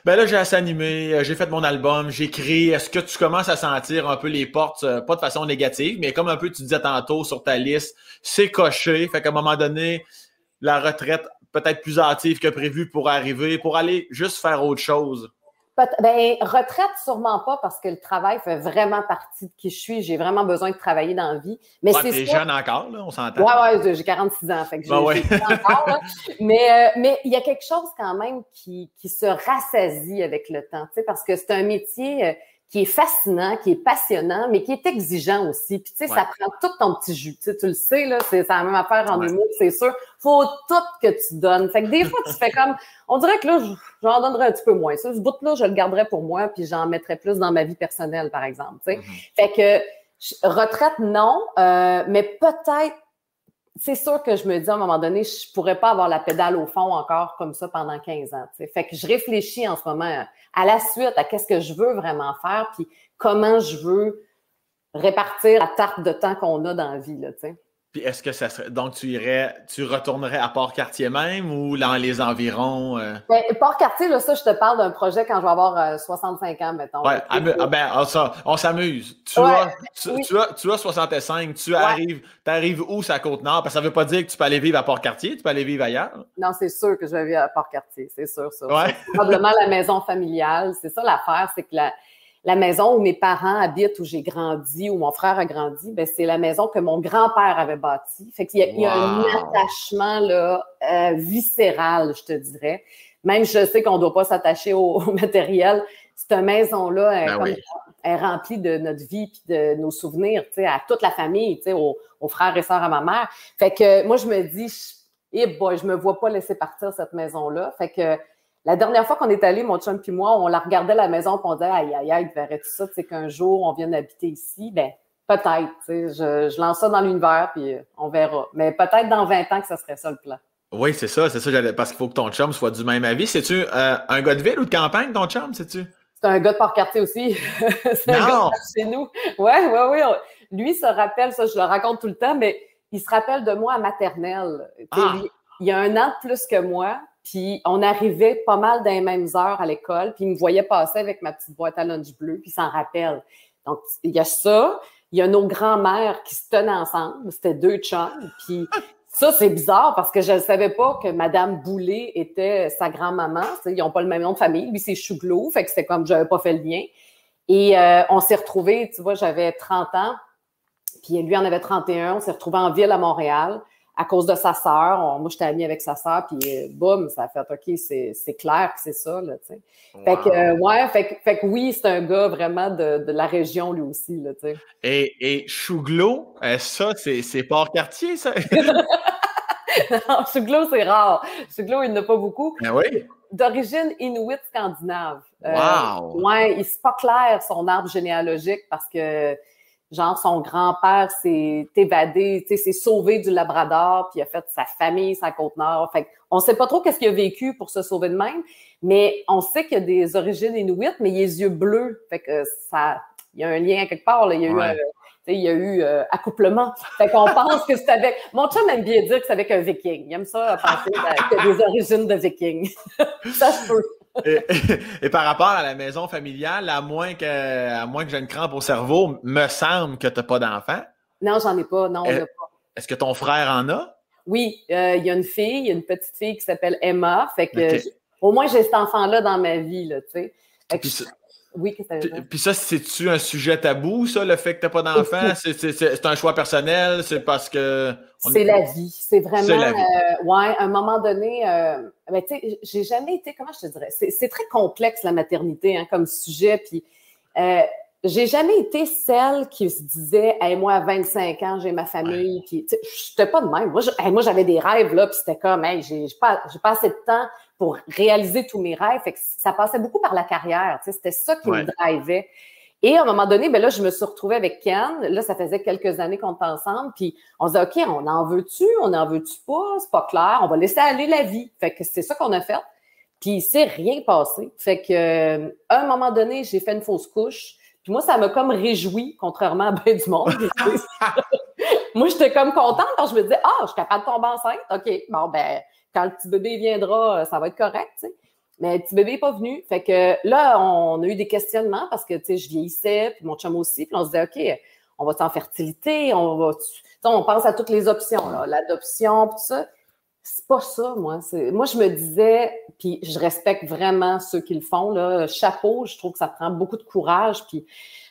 ben là, j'ai assez animé, euh, j'ai fait mon album, j'écris. Est-ce que tu commences à sentir un peu les portes, euh, pas de façon négative, mais comme un peu tu disais tantôt sur ta liste, c'est coché. Fait qu'à un moment donné, la retraite peut-être plus active que prévu pour arriver, pour aller juste faire autre chose. Ben, retraite, sûrement pas, parce que le travail fait vraiment partie de qui je suis. J'ai vraiment besoin de travailler dans la vie. Mais ouais, c'est jeune encore, là, on s'entend. Ouais, ouais, j'ai 46 ans, fait que ben j'ai encore, Mais, euh, mais il y a quelque chose quand même qui, qui se rassasie avec le temps, tu sais, parce que c'est un métier euh, qui est fascinant, qui est passionnant, mais qui est exigeant aussi. Puis tu sais, ça prend tout ton petit jus. Tu, sais, tu le sais, là, c'est la même affaire en humour, c'est sûr. Faut tout que tu donnes. Fait que des fois, tu fais comme, on dirait que là, j'en donnerais un petit peu moins. Ça, ce bout-là, je le garderais pour moi, puis j'en mettrais plus dans ma vie personnelle, par exemple. Tu sais. Mm-hmm. Fait que retraite, non, euh, mais peut-être c'est sûr que je me dis à un moment donné, je pourrais pas avoir la pédale au fond encore comme ça pendant 15 ans. Fait que je réfléchis en ce moment à la suite, à qu'est-ce que je veux vraiment faire, puis comment je veux répartir la tarte de temps qu'on a dans la vie. Là, puis est-ce que ça serait. Donc, tu irais, tu retournerais à Port-Cartier même ou dans les environs? Euh? Ben, Port-Cartier, là, ça, je te parle d'un projet quand je vais avoir 65 euh, ans, mettons. Ouais, ah, ben, ah, ben ah, on s'amuse. Tu, as, tu, as, 65, tu arrives, tu arrives où, sa Côte-Nord? Parce que ça ne veut pas dire que tu peux aller vivre à Port-Cartier, tu peux aller vivre ailleurs. Non, c'est sûr que je vais vivre à Port-Cartier, c'est sûr, ça. probablement la maison familiale. C'est ça l'affaire, c'est que la la maison où mes parents habitent, où j'ai grandi, où mon frère a grandi, ben, c'est la maison que mon grand-père avait bâtie. Fait qu'il y, a un attachement là, euh, viscéral, je te dirais. Même je sais qu'on ne doit pas s'attacher au, matériel. Cette maison-là ben est, remplie de notre vie et de nos souvenirs, à toute la famille, aux, aux frères et sœurs à ma mère. Fait que moi, je me dis, eh boy, je me vois pas laisser partir cette maison-là. Fait que la dernière fois qu'on est allé, mon chum puis moi, on la regardait la maison, puis on disait, aïe, aïe, aïe, verrait tout ça, tu sais, qu'un jour, on vienne habiter ici? Ben, peut-être, tu sais, je, je, lance ça dans l'univers, puis euh, on verra. Mais peut-être dans 20 ans que ça serait ça le plan. Oui, c'est ça, c'est ça, parce qu'il faut que ton chum soit du même avis. C'est-tu euh, un gars de ville ou de campagne, ton chum, sais-tu? C'est un gars de Port-Cartier aussi. c'est un gars de chez nous. Oui, oui, oui. Lui se rappelle, ça, je le raconte tout le temps, mais il se rappelle de moi à maternelle. Ah. il y a un an de plus que moi, puis on arrivait pas mal dans les mêmes heures à l'école, puis il me voyait passer avec ma petite boîte à lunch bleu, puis s'en rappelle. Donc, il y a ça. Il y a nos grands-mères qui se tenaient ensemble. C'était deux chums. Puis ça, c'est bizarre parce que je ne savais pas que Madame Boulet était sa grand-maman. Ils n'ont pas le même nom de famille. Lui, c'est Chouglot. Fait que c'était comme, j'avais pas fait le lien. Et euh, on s'est retrouvés, tu vois, j'avais 30 ans. Puis lui en avait 31. On s'est retrouvés en ville à Montréal à cause de sa sœur. Moi, j'étais amie avec sa sœur, puis euh, boum, ça a fait OK, c'est clair que c'est ça, là. Fait que, euh, ouais, fait, que oui, c'est un gars vraiment de, de, la région, lui aussi, là. Et, et euh, ça, c'est Port-Cartier, ça? non, Chouglo, c'est rare. Chouglo, il n'a pas beaucoup. Ben oui. D'origine inuit scandinave. Wow! ouais, il c'est pas clair son arbre généalogique parce que genre son grand-père s'est évadé, tu sais, s'est sauvé du Labrador, puis a fait sa famille sa Côte-Nord. Fait on sait pas trop qu'est-ce qu'il a vécu pour se sauver de même, mais on sait qu'il a des origines inuites, mais il a les yeux bleus. Fait que ça, il y a un lien quelque part, là. Il y a eu il y a eu euh, accouplement. Fait qu'on pense que c'est avec. Mon chum aime bien dire que c'est avec un viking. Il aime ça penser qu'il y a des origines de viking. ça se peut. Et, par rapport à la maison familiale, à moins que, à moins que j'ai une crampe au cerveau, me semble que tu n'as pas d'enfant. Non, j'en ai pas. Non, est, pas. Est-ce que ton frère en a? Oui, euh, il y a une fille, il y a une petite fille qui s'appelle Emma. Fait que au moins j'ai cet enfant-là dans ma vie, là, tu sais. Oui, que Puis ça, c'est-tu un sujet tabou, ça, le fait que tu n'as pas d'enfant? C'est un choix personnel? C'est parce que. C'est la vie. C'est vraiment. La vie. Euh, ouais, à un moment donné, euh, ben, tu sais, j'ai jamais été. Comment je te dirais? C'est très complexe, la maternité, hein, comme sujet. Puis. Euh, j'ai jamais été celle qui se disait hey, moi à 25 ans j'ai ma famille puis j'étais pas de même moi moi j'avais des rêves là puis c'était comme hey, j'ai pas j'ai pas assez de temps pour réaliser tous mes rêves. Fait que ça passait beaucoup par la carrière. C'était ça qui me drivait. Et à un moment donné, ben là, je me suis retrouvée avec Ken. Là, ça faisait quelques années qu'on était ensemble. Puis on se dit, OK, on en veut-tu? On en veut-tu pas? C'est pas clair. On va laisser aller la vie. Fait que c'est ça qu'on a fait. Puis il s'est rien passé. Fait que euh, à un moment donné, j'ai fait une fausse couche. Puis moi, ça m'a comme réjoui, contrairement à bien du monde. moi, j'étais comme contente quand je me disais, ah, je suis capable de tomber enceinte. OK, bon, ben, quand le petit bébé viendra, ça va être correct, tu sais. Mais le petit bébé n'est pas venu. Fait que là, on a eu des questionnements parce que, tu sais, je vieillissais, puis mon chum aussi. Puis on se disait, OK, on va en fertilité, on va... on pense à toutes les options, là, l'adoption, tout ça. C'est pas ça, moi. Moi, je me disais, puis je respecte vraiment ceux qui le font, là. Chapeau, je trouve que ça prend beaucoup de courage, puis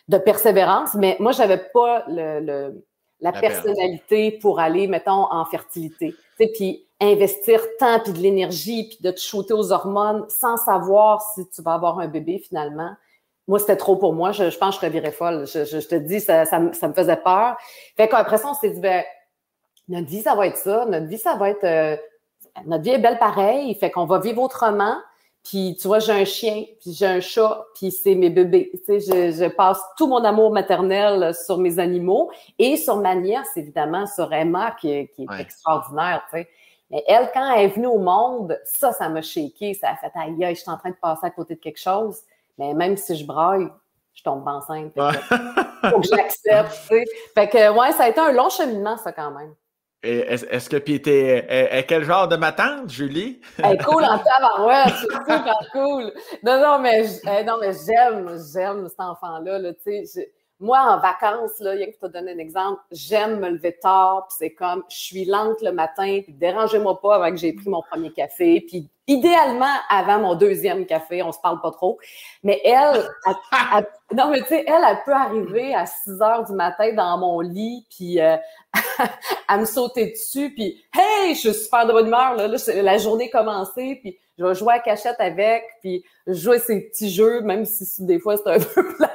de persévérance. Mais moi, j'avais pas le, le la, personnalité pour aller, mettons, en fertilité. Puis investir tant puis de l'énergie puis de te shooter aux hormones sans savoir si tu vas avoir un bébé finalement. Moi, c'était trop pour moi. Je, je pense que je revirais folle. Je, je, te dis, ça, ça, me faisait peur. Fait qu'après ça, on s'est dit, ben, notre vie, ça va être ça. Notre vie, ça va être... Euh, notre vie est belle pareil. Fait qu'on va vivre autrement. Puis, tu vois, j'ai un chien, puis j'ai un chat, puis c'est mes bébés. Tu sais, je, je, passe tout mon amour maternel sur mes animaux et sur ma nièce, évidemment, sur Emma, qui, qui est extraordinaire, tu sais. Mais elle, quand elle est venue au monde, ça, ça m'a shaké. Ça a fait aïe, aïe, je suis en train de passer à côté de quelque chose. Mais même si je braille, je tombe enceinte. Faut que j'accepte, tu sais. Fait que, ouais, ça a été un long cheminement, ça, quand même. Est-ce que, puis t'es, quel genre de ma tante, Julie? Elle est cool en tabarouette, c'est super cool. Non, non, mais, non, mais j'aime, j'aime cet enfant-là, là, tu sais moi, en vacances, là, a que te donner un exemple, j'aime me lever tard, puis c'est comme, je suis lente le matin, puis dérangez-moi pas avant que j'ai pris mon premier café, puis idéalement avant mon deuxième café, on se parle pas trop. Mais elle, non mais tu sais, elle, elle peut arriver à 6 heures du matin dans mon lit, puis euh, à me sauter dessus, puis hey, je suis super de bonne humeur, là, la journée commencée, puis je vais jouer à cachette avec, puis jouer ces petits jeux, même si des fois c'est un peu plate.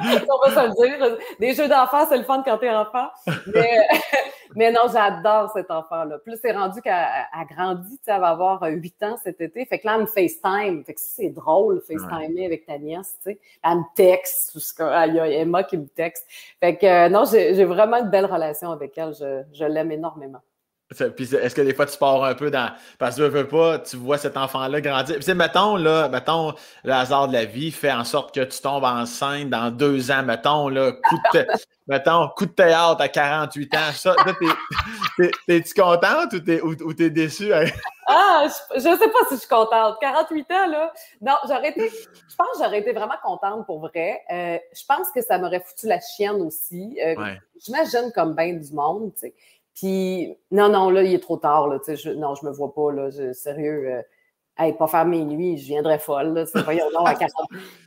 on va se le dire. Des jeux d'enfants, c'est le fun quand t'es enfant. Mais, mais non, j'adore cet enfant-là. Plus c'est rendu qu'elle a grandi, tu sais, elle va avoir 8 ans cet été. Fait que là, elle me FaceTime. Fait que c'est drôle, FaceTimer avec ta nièce, tu sais. Elle me texte. Il y a Emma qui me texte. Fait que non, j'ai vraiment une belle relation avec elle. Je, je l'aime énormément. Puis est-ce que des fois tu pars un peu dans. Parce que tu veux pas, tu vois cet enfant-là grandir. Puis mettons, là, mettons, le hasard de la vie fait en sorte que tu tombes enceinte dans deux ans, mettons, là, coup de, mettons, coup de théâtre à 48 ans. Ça, t'es-tu contente ou t'es, ou, t'es déçue? Hein? Ah, je, sais pas si je suis contente. 48 ans, là. Non, j'aurais été. Je pense que j'aurais été vraiment contente pour vrai. Euh, je pense que ça m'aurait foutu la chienne aussi. Euh, J'imagine comme bien du monde, tu sais. Puis, non, non, là, il est trop tard, là, tu sais, je, non, je me vois pas, là, sérieux, euh, hey, pas faire mes nuits, je viendrais folle, là, voyons, non, à, 40,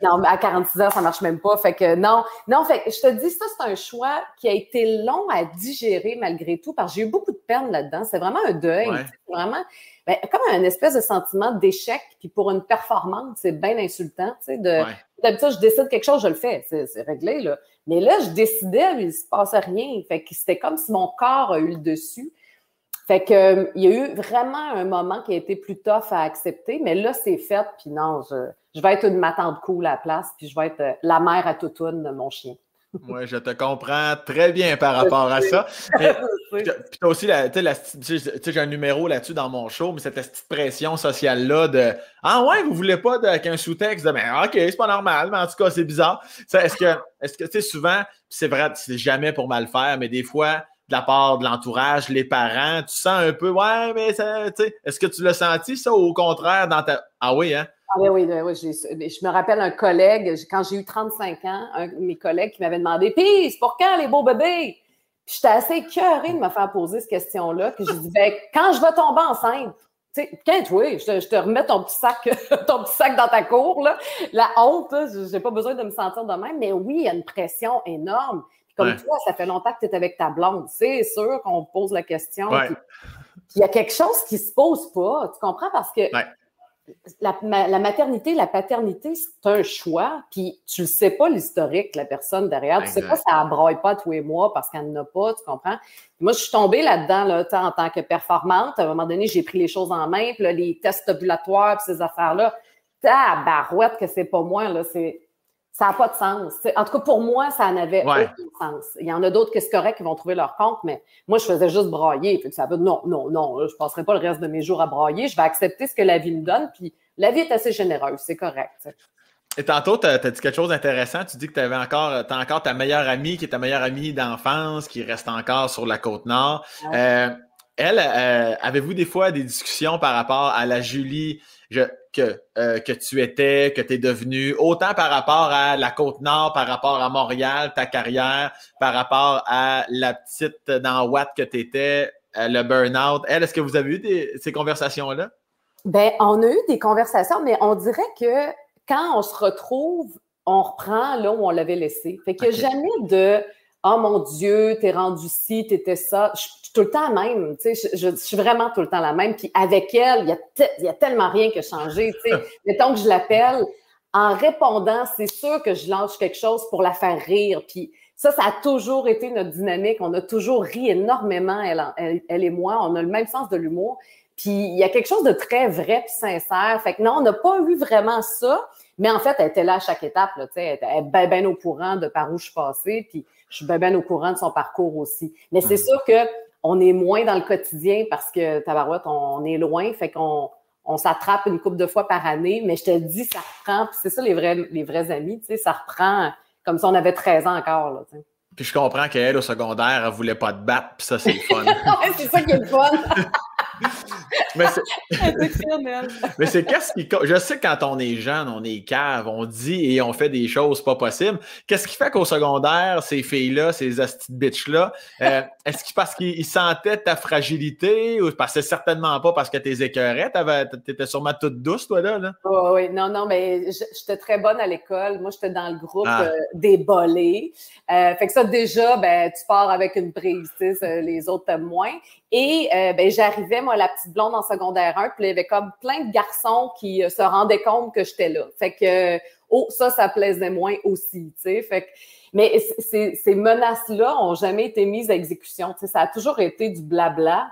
non, à 46 ans, ça marche même pas, fait que non, non, fait je te dis, ça, c'est un choix qui a été long à digérer malgré tout, parce que j'ai eu beaucoup de peine là-dedans, c'est vraiment un deuil, c'est vraiment, ben, comme un espèce de sentiment d'échec, puis pour une performance, c'est bien insultant, tu sais, de, d'habitude, je décide quelque chose, je le fais, c'est réglé, là. Mais là, je décidais, mais il se passait rien. Fait que c'était comme si mon corps a eu le dessus. Fait que euh, il y a eu vraiment un moment qui a été plus tough à accepter, mais là, c'est fait, puis non, je, je vais être une matante cool à la place, puis je vais être euh, la mère à toutoune de mon chien. Moi, je te comprends très bien par rapport à ça. Puis as aussi, tu sais, j'ai un numéro là-dessus dans mon show, mais cette petite pression sociale-là de Ah ouais, vous voulez pas qu'un sous-texte de Ben, OK, c'est pas normal, mais en tout cas, c'est bizarre. Est-ce que, est-ce que, tu sais, souvent, c'est vrai, c'est jamais pour mal faire, mais des fois, de la part de l'entourage, les parents, tu sens un peu, ouais, mais ça, tu sais, est-ce que tu l'as senti, ça, ou au contraire, dans ta. Ah oui, hein? Ah oui, oui, oui. Je me rappelle un collègue, quand j'ai eu 35 ans, un de mes collègues qui m'avait demandé Pis, c'est pour quand les beaux bébés? Puis j'étais assez écœurée de me faire poser cette question-là. Puis j'ai dit ben, quand je vais tomber enceinte, tu sais, quand oui, je te, je te, remets ton petit sac, ton petit sac dans ta cour, là. La honte, je n'ai pas besoin de me sentir de même, mais oui, il y a une pression énorme. comme toi, ça fait longtemps que tu es avec ta blonde. C'est sûr qu'on pose la question. Puis, il y a quelque chose qui se pose pas. Tu comprends? Parce que la, maternité, la paternité, c'est un choix, puis tu ne sais pas l'historique, la personne derrière. Tu ne sais pas si elle broye pas tous les mois parce qu'elle n'a pas, tu comprends? Moi, je suis tombée là-dedans là, en tant que performante. À un moment donné, j'ai pris les choses en main, puis les tests ovulatoires, puis ces affaires-là. barouette que c'est pas moi, là, c'est ça n'a pas de sens. En tout cas, pour moi, ça n'avait aucun sens. Il y en a d'autres qui c'est correct qui vont trouver leur compte, mais moi, je faisais juste brailler. Puis ça veut non, non, non, je ne passerai pas le reste de mes jours à brailler. Je vais accepter ce que la vie me donne. Puis la vie est assez généreuse, c'est correct. Et tantôt, tu as, dit quelque chose d'intéressant. Tu dis que tu avais encore, as encore ta meilleure amie qui est ta meilleure amie d'enfance, qui reste encore sur la côte nord. Euh, elle, euh, avez-vous des fois des discussions par rapport à la Julie? Que, euh, que tu étais, que tu es devenu, autant par rapport à la Côte-Nord, par rapport à Montréal, ta carrière, par rapport à la petite dans Watt que tu étais, euh, le burn-out. Elle, est-ce que vous avez eu ces conversations-là? Bien, on a eu des conversations, mais on dirait que quand on se retrouve, on reprend là où on l'avait laissé. Fait qu'il n'y a jamais de Oh mon Dieu, t'es rendu ci, t'étais ça. Je, suis tout le temps la même. Tu sais, je, suis vraiment tout le temps la même. Puis avec elle, il y a, y a tellement rien qui a changé. Tu sais. Mettons que je l'appelle, en répondant, c'est sûr que je lance quelque chose pour la faire rire. Puis ça, ça a toujours été notre dynamique. On a toujours ri énormément, elle, elle, et moi. On a le même sens de l'humour. Puis il y a quelque chose de très vrai puis sincère. Fait que non, on n'a pas eu vraiment ça. Mais en fait, elle était là à chaque étape. Là, elle était bien ben au courant de par où je passais. Puis je suis bien, ben au courant de son parcours aussi. Mais c'est sûr que on est moins dans le quotidien parce que Tabarouette, on, est loin, fait qu'on on s'attrape une couple de fois par année, mais je te dis, ça reprend, c'est ça les vrais, les vrais amis, tu sais, ça reprend comme si on avait 13 ans encore, là, Puis je comprends qu'elle, au secondaire, elle voulait pas te battre, puis ça, c'est le fun. c'est ça qui est le fun. mais c'est qu'est-ce qui. Je sais que quand on est jeune, on est cave, on dit et on fait des choses pas possibles. Qu'est-ce qui fait qu'au secondaire, ces filles-là, ces petites bitches-là, euh, est-ce que parce qu'ils sentaient ta fragilité ou parce que certainement pas parce que t'es écœurée, t'étais sûrement toute douce, toi, là? là? oui, non, non, mais j'étais très bonne à l'école. Moi, j'étais dans le groupe ah. euh, des bolés. Euh, fait que ça, déjà, ben, tu pars avec une prise, sais, les autres t'aiment moins. Et euh, ben, j'arrivais, moi, la petite blonde en secondaire 1, puis il y avait comme plein de garçons qui euh, se rendaient compte que j'étais là. Fait que, oh, ça, ça plaisait moins aussi, tu sais. Fait que, mais ces, ces menaces-là ont jamais été mises à exécution. Tu sais, ça a toujours été du blabla,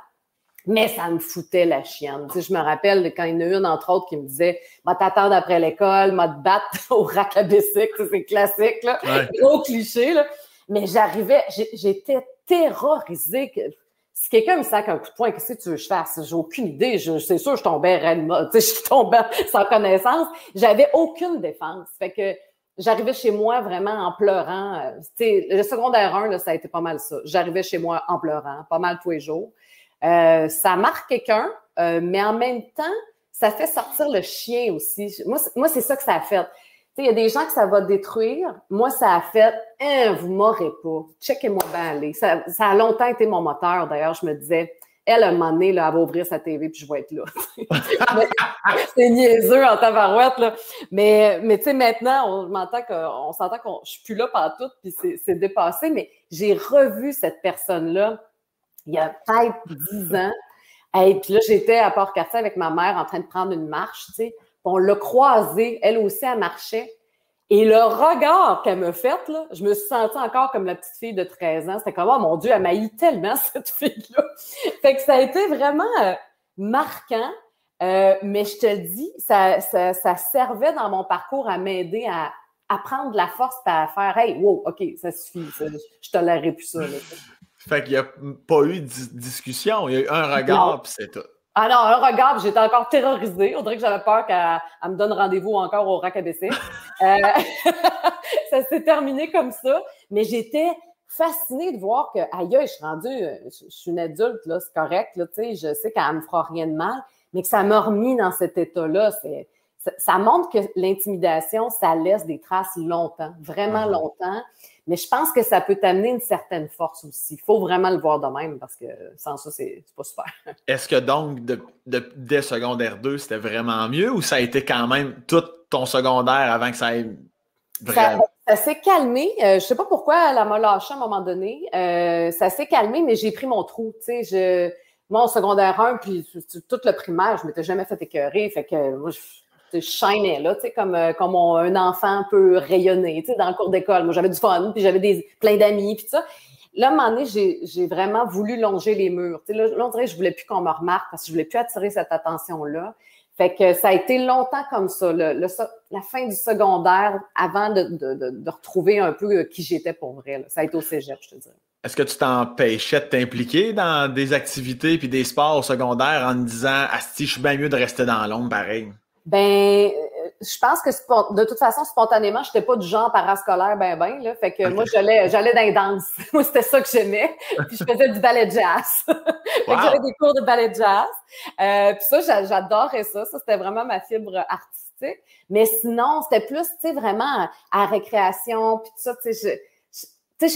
mais ça me foutait la chienne. Tu sais, je me rappelle quand il y en a une, entre autres, qui me disait « Va t'attendre après l'école, va te battre au rack à c'est classique, là. Gros cliché, là. Mais j'arrivais, j'étais terrorisée. Si quelqu'un me sac un coup de poing, qu'est-ce que tu veux que je fasse? J'ai aucune idée. c'est sûr, je tombais réellement, tu sais, je tombais sans connaissance. J'avais aucune défense. Fait que j'arrivais chez moi vraiment en pleurant. Euh, tu sais, le secondaire 1, là, ça a été pas mal ça. J'arrivais chez moi en pleurant, pas mal tous les jours. Euh, ça marque quelqu'un, euh, mais en même temps, ça fait sortir le chien aussi. Moi, moi c'est ça que ça a fait il y a des gens que ça va détruire. Moi, ça a fait, hein, vous m'aurez pas. Checkez-moi bien aller. Ça, ça, a longtemps été mon moteur. D'ailleurs, je me disais, elle, à un moment donné, elle va ouvrir sa TV puis je vais être là. c'est niaiseux en tabarouette, là. Mais, mais tu sais, maintenant, on m'entend qu'on s'entend qu'on, je suis plus là tout puis c'est dépassé. Mais j'ai revu cette personne-là il y a peut-être dix ans. Et puis là, j'étais à Port-Cartier avec ma mère en train de prendre une marche, tu sais on l'a croisée, elle aussi, elle marchait. Et le regard qu'elle me fait, là, je me suis sentie encore comme la petite fille de 13 ans. C'était comme, oh mon Dieu, elle m'a tellement, cette fille-là. fait que ça a été vraiment euh, marquant. Euh, mais je te le dis, ça, ça, servait dans mon parcours à m'aider à, prendre de la force et à faire Hey, wow, OK, ça suffit, ça, je tolérerai plus ça. Fait qu'il n'y a pas eu de discussion, il y a eu un regard, puis c'est tout. Ah non, un regard, j'étais encore terrorisée. On dirait que j'avais peur qu'elle me donne rendez-vous encore au RAC ABC. euh, ça s'est terminé comme ça, mais j'étais fascinée de voir que, aïe, je suis rendue, je, suis une adulte, là, c'est correct, là, tu sais, je sais qu'elle me fera rien de mal, mais que ça m'a remis dans cet état-là, c'est, ça, montre que l'intimidation, ça laisse des traces longtemps, vraiment mhm. longtemps. Mais je pense que ça peut t'amener une certaine force aussi. Il faut vraiment le voir de même parce que sans ça, c'est pas super. Est-ce que donc, de, dès secondaire 2, c'était vraiment mieux ou ça a été quand même tout ton secondaire avant que ça ait vraiment... Ça, s'est calmé. Euh, je sais pas pourquoi elle m'a lâché à un moment donné. Euh, ça s'est calmé, mais j'ai pris mon trou. Tu sais, je... Moi, en secondaire 1, puis tout le primaire, je m'étais jamais fait écœurer. Fait que moi, je je là, tu sais, comme, euh, comme un enfant peut rayonner, tu sais, dans le cours d'école. Moi, j'avais du fun, puis j'avais des, plein d'amis, puis ça. Là, à un moment donné, j'ai vraiment voulu longer les murs. Tu sais, là, là, on dirait que je voulais plus qu'on me remarque parce que je voulais plus attirer cette attention-là. Fait que ça a été longtemps comme ça, le, la fin du secondaire, avant de, de, de, retrouver un peu euh, qui j'étais pour vrai. Ça a été au cégep, je te dirais. Est-ce que tu t'empêchais de t'impliquer dans des activités puis des sports au secondaire en te disant Asti, je suis bien mieux de rester dans l'ombre pareil? Ben, euh, je pense que de toute façon, spontanément, je n'étais pas du genre parascolaire ben ben. Là, fait que moi, j'allais, j'allais dans les danses. moi, c'était ça que j'aimais. Puis je faisais du ballet jazz. fait que j'avais des cours de ballet jazz. Euh, puis ça, j'adorais ça. Ça, c'était vraiment ma fibre artistique. Mais sinon, c'était plus, tu sais, vraiment à, récréation. Puis tout ça, tu sais,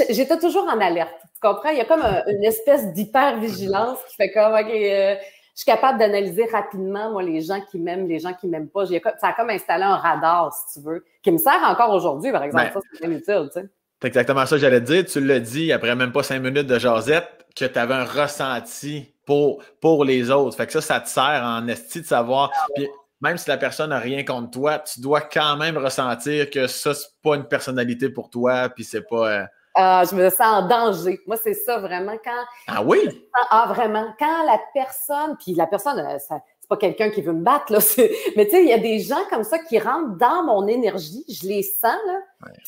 j'étais toujours en alerte. Tu comprends? Il y a comme une espèce d'hyper-vigilance qui fait comme, OK, euh, je suis capable d'analyser rapidement, moi, les gens qui m'aiment, les gens qui m'aiment pas. Ça a comme installé un radar, si tu veux, qui me sert encore aujourd'hui, par exemple. Ben, ça, c'est bien utile, tu sais. C'est exactement ça que j'allais te dire. Tu l'as dit après même pas cinq minutes de jasette que tu avais un ressenti pour, pour les autres. Fait que ça, ça te sert en esti de savoir. Ah même si la personne n'a rien contre toi, tu dois quand même ressentir que ça, c'est pas une personnalité pour toi, puis c'est pas. Euh, ah, je me sens en danger. Moi, c'est ça vraiment quand. Ah oui? Ah, vraiment. Quand la personne, puis la personne, euh, ça, c'est pas quelqu'un qui veut me battre, là. Mais tu sais, il y a des gens comme ça qui rentrent dans mon énergie. Je les sens, là.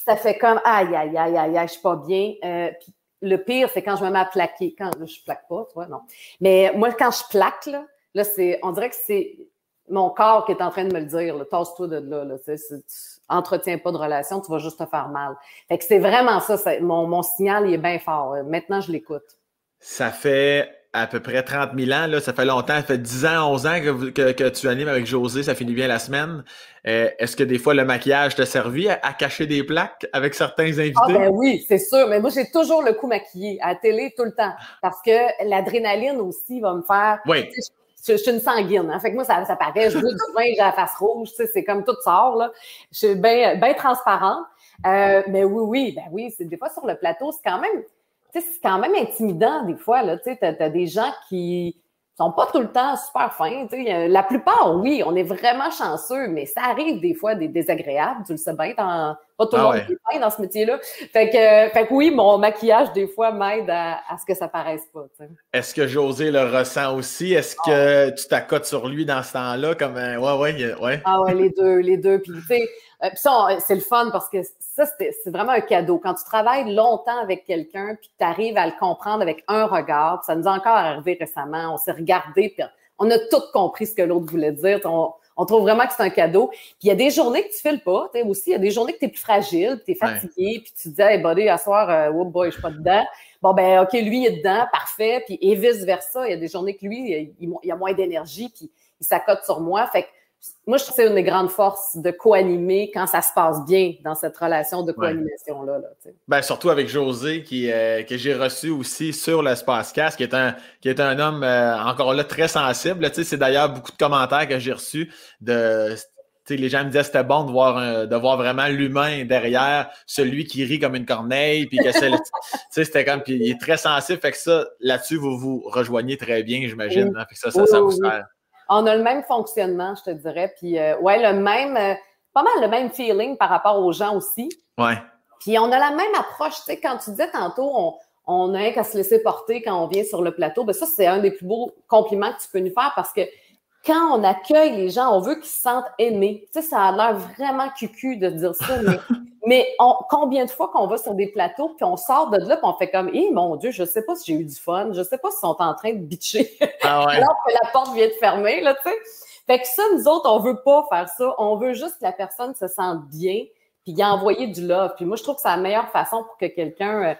Ça fait comme aïe, aïe, aïe, aïe, aïe, je suis pas bien. Euh, puis le pire, c'est quand je me mets à plaquer. Quand là, je plaque pas, toi, non. Mais moi, quand je plaque, là, là, c'est. On dirait que c'est mon corps qui est en train de me le dire, tasse-toi de là, là entretiens pas de relation, tu vas juste te faire mal. Fait que c'est vraiment ça, mon, mon, signal il est bien fort. Maintenant, je l'écoute. Ça fait à peu près 30 000 ans, là, ça fait longtemps, ça fait 10 ans, 11 ans que, que, tu animes avec José, ça finit bien la semaine. Euh, est-ce que des fois le maquillage t'a servi à, cacher des plaques avec certains invités? Ah ben oui, c'est sûr, mais moi j'ai toujours le coup maquillé à la télé tout le temps parce que l'adrénaline aussi va me faire... Oui je, suis une sanguine. Hein. Fait que moi, ça, ça paraît, je veux du vin, j'ai la face rouge, tu sais, c'est comme tout sort, là. Je suis bien ben transparente. Euh, mais oui, oui, ben oui, c'est des fois sur le plateau, c'est quand même, tu sais, c'est quand même intimidant des fois, là. Tu sais, t'as, as des gens qui sont pas tout le temps super fins. Tu sais. La plupart, oui, on est vraiment chanceux, mais ça arrive des fois des désagréables. Tu le sais bien, pas tout le ah monde est fin dans ce métier-là. Fait que, fait que oui, mon maquillage, des fois, m'aide à, ce que ça paraisse pas. Est-ce que José le ressent aussi? Est-ce que ah. tu t'accotes sur lui dans ce temps-là? Comme un... Ouais, ouais, ouais. Ah ouais, les deux, les deux. Puis, tu sais, euh, ça, c'est le fun parce que ça, c'est vraiment un cadeau. Quand tu travailles longtemps avec quelqu'un, puis tu arrives à le comprendre avec un regard, ça nous a encore arrivé récemment, on s'est regardé, puis on a tout compris ce que l'autre voulait dire. On, trouve vraiment que c'est un cadeau. Puis il y a des journées que tu files pas, tu sais, aussi, il y a des journées que tu es plus fragile, tu es fatigué, puis tu te dis, hey buddy, à soir, euh, oh boy, je suis pas dedans. Bon, ben, OK, lui, il est dedans, parfait. Puis, et vice-versa, il y a des journées que lui, il, il a moins d'énergie, puis il s'accote sur moi. Fait que moi, je trouve que c'est une des grandes forces de co-animer quand ça se passe bien dans cette relation de co-animation-là. ben, surtout avec José, qui, euh, que j'ai reçu aussi sur l'espace casque, qui est un, qui est un homme euh, encore là très sensible. C'est d'ailleurs beaucoup de commentaires que j'ai reçus de. les gens me disaient que c'était bon de voir, de voir vraiment l'humain derrière, celui qui rit comme une corneille, puis que c'était comme, puis il est très sensible, fait que ça, là-dessus, vous vous rejoignez très bien, j'imagine. Hein, ça, ça, ça vous sert on a le même fonctionnement, je te dirais. Puis, euh, ouais, le même, euh, pas mal le même feeling par rapport aux gens aussi. Ouais. Puis, on a la même approche. Tu sais, quand tu disais tantôt, on, on a qu'à se laisser porter quand on vient sur le plateau, ben ça, c'est un des plus beaux compliments que tu peux nous faire parce que quand on accueille les gens, on veut qu'ils se sentent aimés. Tu sais, ça a l'air vraiment cucu de dire ça, mais, mais combien de fois qu'on va sur des plateaux, puis on sort de là, puis on fait comme, hé, mon Dieu, je sais pas si j'ai eu du fun, je sais pas s'ils sont en train de bitcher, ah alors que la porte vient de fermer, là, tu sais. Fait que ça, nous autres, on veut pas faire ça. On veut juste que la personne se sente bien, puis y envoyer du love. Puis moi, je trouve que c'est la meilleure façon pour que quelqu'un euh,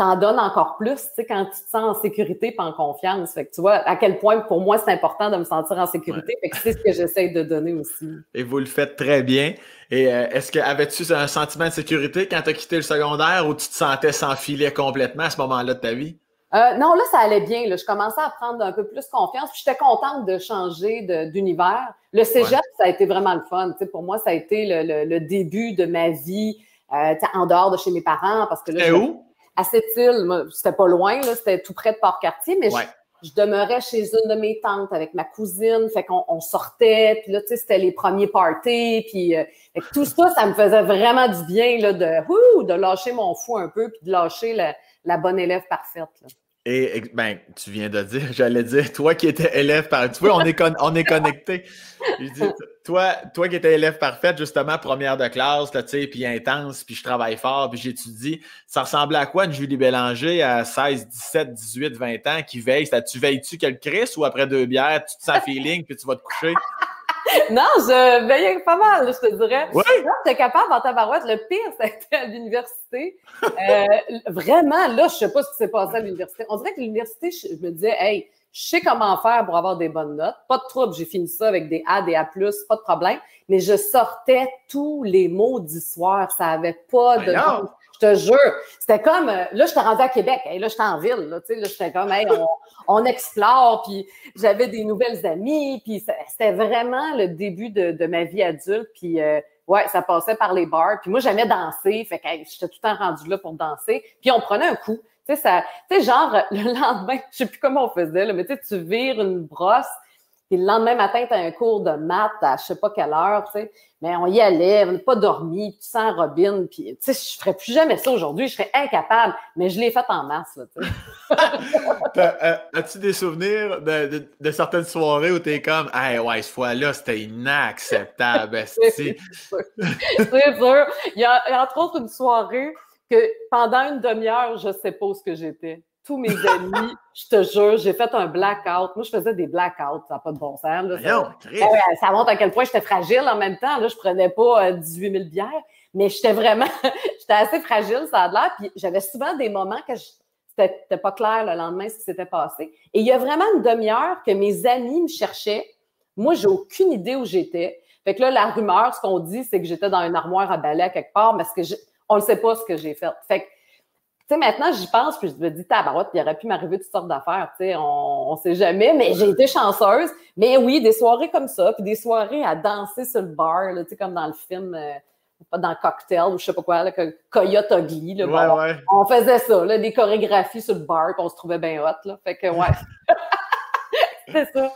t'en donne encore plus, tu sais, quand tu te sens en sécurité et en confiance. Fait que tu vois à quel point, pour moi, c'est important de me sentir en sécurité. Fait que c'est ce que j'essaie de donner aussi. Et vous le faites très bien. Et euh, est-ce que avais-tu un sentiment de sécurité quand tu as quitté le secondaire ou tu te sentais sans filet complètement à ce moment-là de ta vie? Euh, non, là, ça allait bien. Là. Je commençais à prendre un peu plus confiance. Puis j'étais contente de changer d'univers. Le cégep, ça a été vraiment le fun. sais, pour moi, ça a été le, le, début de ma vie euh, en dehors de chez mes parents. Parce que là, où? À cette île, c'était pas loin, c'était tout près de Port-Cartier, mais je, demeurais chez une de mes tantes avec ma cousine. Fait qu'on on sortait, puis là, tu sais, c'était les premiers parties. Puis euh, tout ça, ça me faisait vraiment du bien là, de, de lâcher mon fou un peu, puis de lâcher la, la bonne élève parfaite. Là. Et ben, tu viens de dire, j'allais dire, toi qui étais élève par. Tu vois, on est, on est connecté. toi, toi qui étais élève parfaite, justement, première de classe, tu sais, puis intense, puis je travaille fort, puis j'étudie. Ça ressemblait à quoi une Julie Bélanger à 16, 17, 18, 20 ans qui veille? Tu veilles-tu quel Chris ou après deux bières, tu te sens feeling, puis tu vas te coucher? non, je veillais pas mal, je te dirais. Oui. Non, j'étais capable en tabarouette. Le pire, c'était à l'université. Euh, vraiment, là, je sais pas ce qui s'est passé à l'université. On dirait que l'université, je, me disais, hey, je sais comment faire pour avoir des bonnes notes. Pas de trouble, j'ai fini ça avec des A, des A+, pas de problème. Mais je sortais tous les maudits soirs. Ça avait pas de... Je te jure. C'était comme, euh, là, j'étais rendue à Québec. et là, j'étais en ville. Là, là j'étais comme, hey, on, on explore. Puis j'avais des nouvelles amies. Puis c'était vraiment le début de, de, ma vie adulte. Puis euh, ouais, ça passait par les bars. Puis moi, j'aimais danser. Fait que j'étais tout le temps rendue là pour danser. Puis on prenait un coup. Tu sais, genre, le lendemain, je sais plus comment on faisait, là, mais tu vires une brosse puis le lendemain matin, tu as un cours de maths à je sais pas quelle heure, tu sais. Mais on y allait, on n'a pas dormi, tu sens Robin, puis tu sais, je ferais plus jamais ça aujourd'hui, je serais incapable, mais je l'ai fait en masse, là, tu sais. Euh, as-tu des souvenirs de, de, certaines soirées où tu es comme, hey, ouais, cette fois-là, c'était inacceptable, c'est sûr. Il y a entre autres une soirée que pendant une demi-heure, je sais pas où ce que j'étais tous mes amis, je te jure, j'ai fait un blackout. Moi, je faisais des blackouts, ça n'a pas de bon sens. ça, montre à quel point j'étais fragile en même temps. Là, je prenais pas 18 euh, 000 bières, mais j'étais vraiment, j'étais assez fragile, ça a l'air. Puis j'avais souvent des moments que c'était pas clair le lendemain ce qui s'était passé. Et il y a vraiment une demi-heure que mes amis me cherchaient. Moi, j'ai aucune idée où j'étais. Fait que là, la rumeur, ce qu'on dit, c'est que j'étais dans une armoire à balai à quelque part, parce que on ne sait pas ce que j'ai fait. Fait que sais, maintenant, j'y pense, puis je me dis, tabarote, il aurait pu m'arriver toutes sortes d'affaires, tu sais, on, on sait jamais, mais j'ai été chanceuse. Mais oui, des soirées comme ça, puis des soirées à danser sur le bar, tu sais, comme dans le film, euh, pas dans Cocktail ou je sais pas quoi, là, Coyote Ugly, là, ouais, ouais. on faisait ça, là, des chorégraphies sur le bar, puis on se trouvait bien hot, là. Fait que, ouais. C'est ça.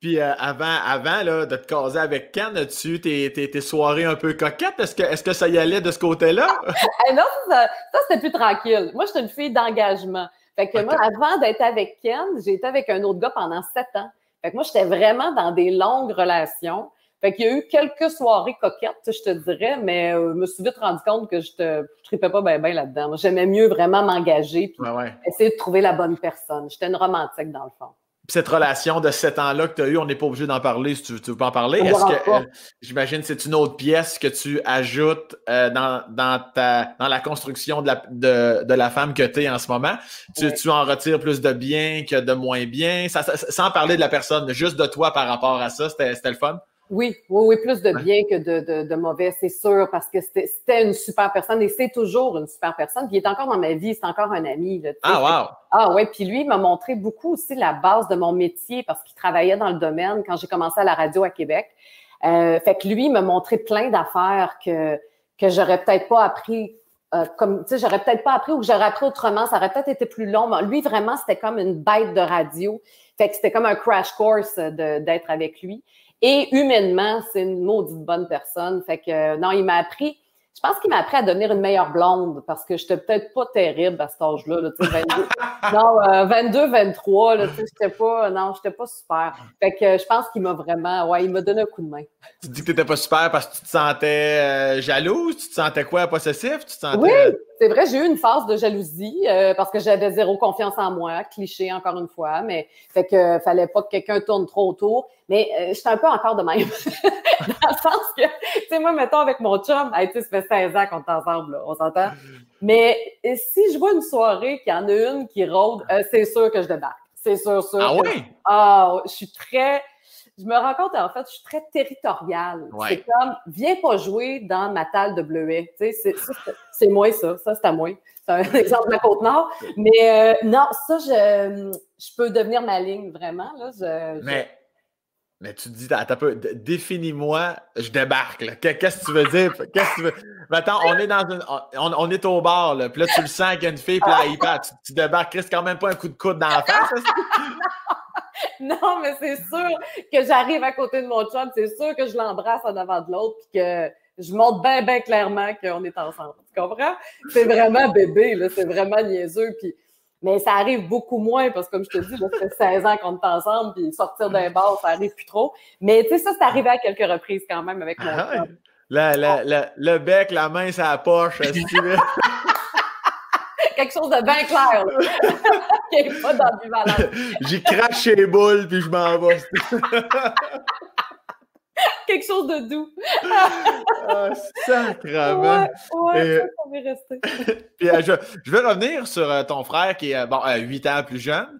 puis, euh, avant, avant là, de te caser avec Ken, as-tu tes, tes, soirées un peu coquettes? Est-ce que, est que ça y allait de ce côté-là? non, ça, c'était plus tranquille. Moi, j'étais une fille d'engagement. Fait que moi, avant d'être avec Ken, j'ai été avec un autre gars pendant sept ans. Fait que moi, j'étais vraiment dans des longues relations. Fait qu'il y a eu quelques soirées coquettes, je te dirais, mais euh, je me suis vite rendu compte que je te tripais pas bien ben là-dedans. J'aimais mieux vraiment m'engager puis essayer de trouver la bonne personne. J'étais une romantique dans le fond cette relation de sept ans-là que tu as eue, on n'est pas obligé d'en parler si tu, veux pas en parler. Est-ce que, euh, j'imagine, c'est une autre pièce que tu ajoutes euh, dans, dans, ta, dans la construction de la, de, de la femme que tu es en ce moment? Tu, tu, en retires plus de bien que de moins bien? sans parler de la personne, juste de toi par rapport à ça, c'était le fun? Oui, oui, oui, plus de bien que de, de, de mauvais, c'est sûr, parce que c'était une super personne et c'est toujours une super personne. Puis il est encore dans ma vie, c'est encore un ami. Là, ah, wow! Ah ouais, puis lui, il m'a montré beaucoup aussi la base de mon métier parce qu'il travaillait dans le domaine quand j'ai commencé à la radio à Québec. Euh, fait que lui, il m'a montré plein d'affaires que, que j'aurais peut-être pas appris euh, comme tu sais j'aurais peut-être pas appris ou que j'aurais appris autrement ça aurait peut-être été plus long mais lui vraiment c'était comme une bête de radio fait que c'était comme un crash course d'être avec lui et humainement, c'est une maudite bonne personne. Fait que non, il m'a appris. je pense qu'il m'a appris à devenir une meilleure blonde parce que j'étais peut-être pas terrible à cet âge-là. Là, 22, non, 22, 23, là, j'étais pas, non, j'étais pas super. Fait que je pense qu'il m'a vraiment, ouais, il m'a donné un coup de main. Tu dis que t'étais pas super parce que tu te sentais euh, jalouse, tu te sentais quoi, possessif? Tu te sentais... Oui, c'est vrai, j'ai eu une phase de jalousie euh, parce que j'avais zéro confiance en moi, cliché encore une fois, mais fait que fallait pas que quelqu'un tourne trop autour. Mais euh, j'étais un peu encore de même. Dans le sens que, tu sais, moi, mettons avec mon chum, hey, ça fait 16 ans qu'on est ensemble, là, on s'entend? Mais si je vois une soirée qu'il y en a une qui rôde, euh, c'est sûr que je débarque. C'est sûr, sûr. Ah oui? Ah, je suis très. Je me rends compte, en fait, je suis très territoriale. C'est comme, viens pas jouer dans ma talle de bleuet. Tu sais, c'est moi, ça. Ça, c'est à moi. C'est un exemple de la Côte-Nord. Mais euh, non, ça, je, je peux devenir ma ligne, vraiment. Là. Je, Mais mais tu te dis, un peu, définis-moi, je débarque. Qu'est-ce que tu veux dire? Qu'est-ce que tu veux? Mais attends, on est dans une. On, est au bar, là. Puis là, tu le sens qu'il y a une fille, puis là, il tu, tu débarques. C'est quand même pas un coup de coude dans la face. non, mais c'est sûr que j'arrive à côté de mon chum, c'est sûr que je l'embrasse en avant de l'autre, puis que je montre bien, bien clairement qu'on est ensemble. Tu comprends? C'est vraiment bébé, là. C'est vraiment niaiseux. Puis mais ça arrive beaucoup moins parce que, comme je te dis, ça fait 16 ans qu'on est ensemble, puis sortir d'un bar, ça arrive plus trop. Mais tu sais, ça, c'est arrivé à quelques reprises quand même avec mon ah, le bec, la main, ça poche. Quelque chose de bien clair, pas d'ambivalence. J'ai craché les boules, puis je m'en vais. quelque chose de doux. ah. Ouais, ouais rester. Puis, euh, je, vais revenir sur euh, ton frère qui est euh, bon, 8 ans plus jeune.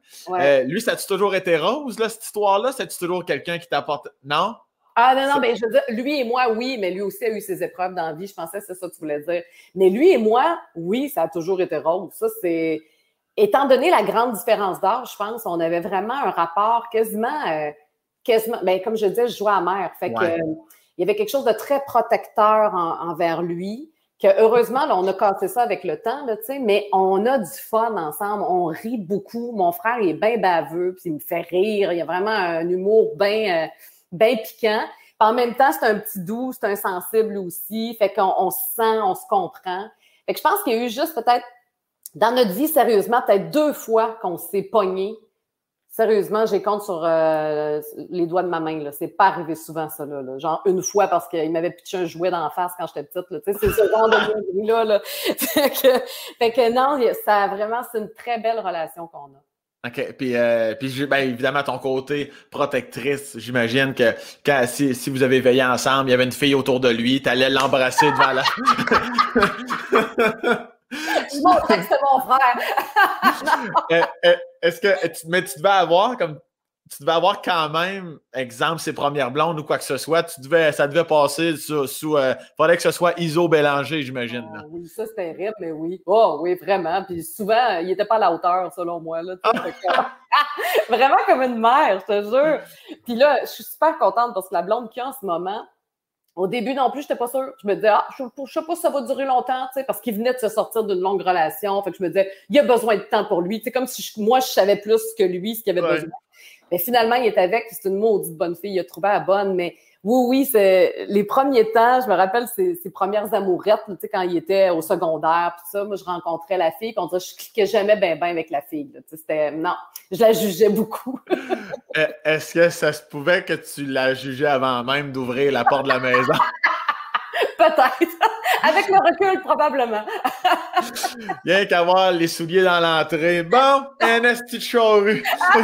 lui, ça a-tu toujours été rose, là, cette histoire-là? C'est-tu toujours quelqu'un qui t'apporte. Non? Ah non, non, mais je veux dire, lui et moi, oui, mais lui aussi a eu ses épreuves dans la vie. Je pensais que c'est ça que tu voulais dire. Mais lui et moi, oui, ça a toujours été rose. Ça, c'est. Étant donné la grande différence d'âge, je pense, on avait vraiment un rapport quasiment quasiment, ben, comme je disais, je jouais à mère. Fait que, il y avait quelque chose de très protecteur envers lui. Que heureusement, là, on a cassé ça avec le temps, là, mais on a du fun ensemble, on rit beaucoup. Mon frère il est bien baveux, puis il me fait rire. Il a vraiment un humour bien euh, piquant. en même temps, c'est un petit doux, c'est un sensible aussi. Fait qu'on on se sent, on se comprend. Fait que je pense qu'il y a eu juste peut-être dans notre vie, sérieusement, peut-être deux fois qu'on s'est pogné Sérieusement, j'ai compte sur euh, les doigts de ma main. Là. C'est pas arrivé souvent, ça. Là, Genre une fois parce qu'il m'avait pitché un jouet dans la face quand j'étais petite. Là. C'est ce genre de là. là. fait, que, fait que non, ça vraiment, c'est une très belle relation qu'on a. OK. Puis, euh, puis ben, évidemment, ton côté protectrice, j'imagine que quand, si, si, vous avez veillé ensemble, il y avait une fille autour de lui, tu allais l'embrasser devant la. Je montrais que c'était mon frère. Euh, euh, est-ce que tu, mais tu devais avoir comme tu devais avoir quand même, exemple, ses premières blondes ou quoi que ce soit, tu devais, ça devait passer sous. euh, fallait que ce soit ISO Bélanger, j'imagine. Ah oui, ça c'était terrible, mais oui. Oh oui, vraiment. Puis souvent, il n'était pas à la hauteur, selon moi. Là, vraiment comme une mère, je te jure. Puis là, je suis super contente parce que la blonde qui a en ce moment, au début non plus, je n'étais pas sûre. Je me disais, ah, je ne sais pas si ça va durer longtemps, parce qu'il venait de se sortir d'une longue relation. Fait que je me disais, il a besoin de temps pour lui. C'est comme si moi, je savais plus que lui ce qu'il avait besoin. Mais finalement, il est avec, c'est une maudite bonne fille. Il a trouvé la bonne, mais oui, oui, c'est les premiers temps, je me rappelle ses, premières amourettes, tu sais, quand il était au secondaire, puis ça, moi, je rencontrais la fille, puis on dirait, je cliquais jamais bien, bien avec la fille. C'était, non, je la jugeais beaucoup. Euh, est-ce que ça se pouvait que tu la jugeais avant même d'ouvrir la porte de la maison? Peut-être. Avec le recul, probablement. Rien qu'à voir les souliers dans l'entrée. Bon, un esti de charrue.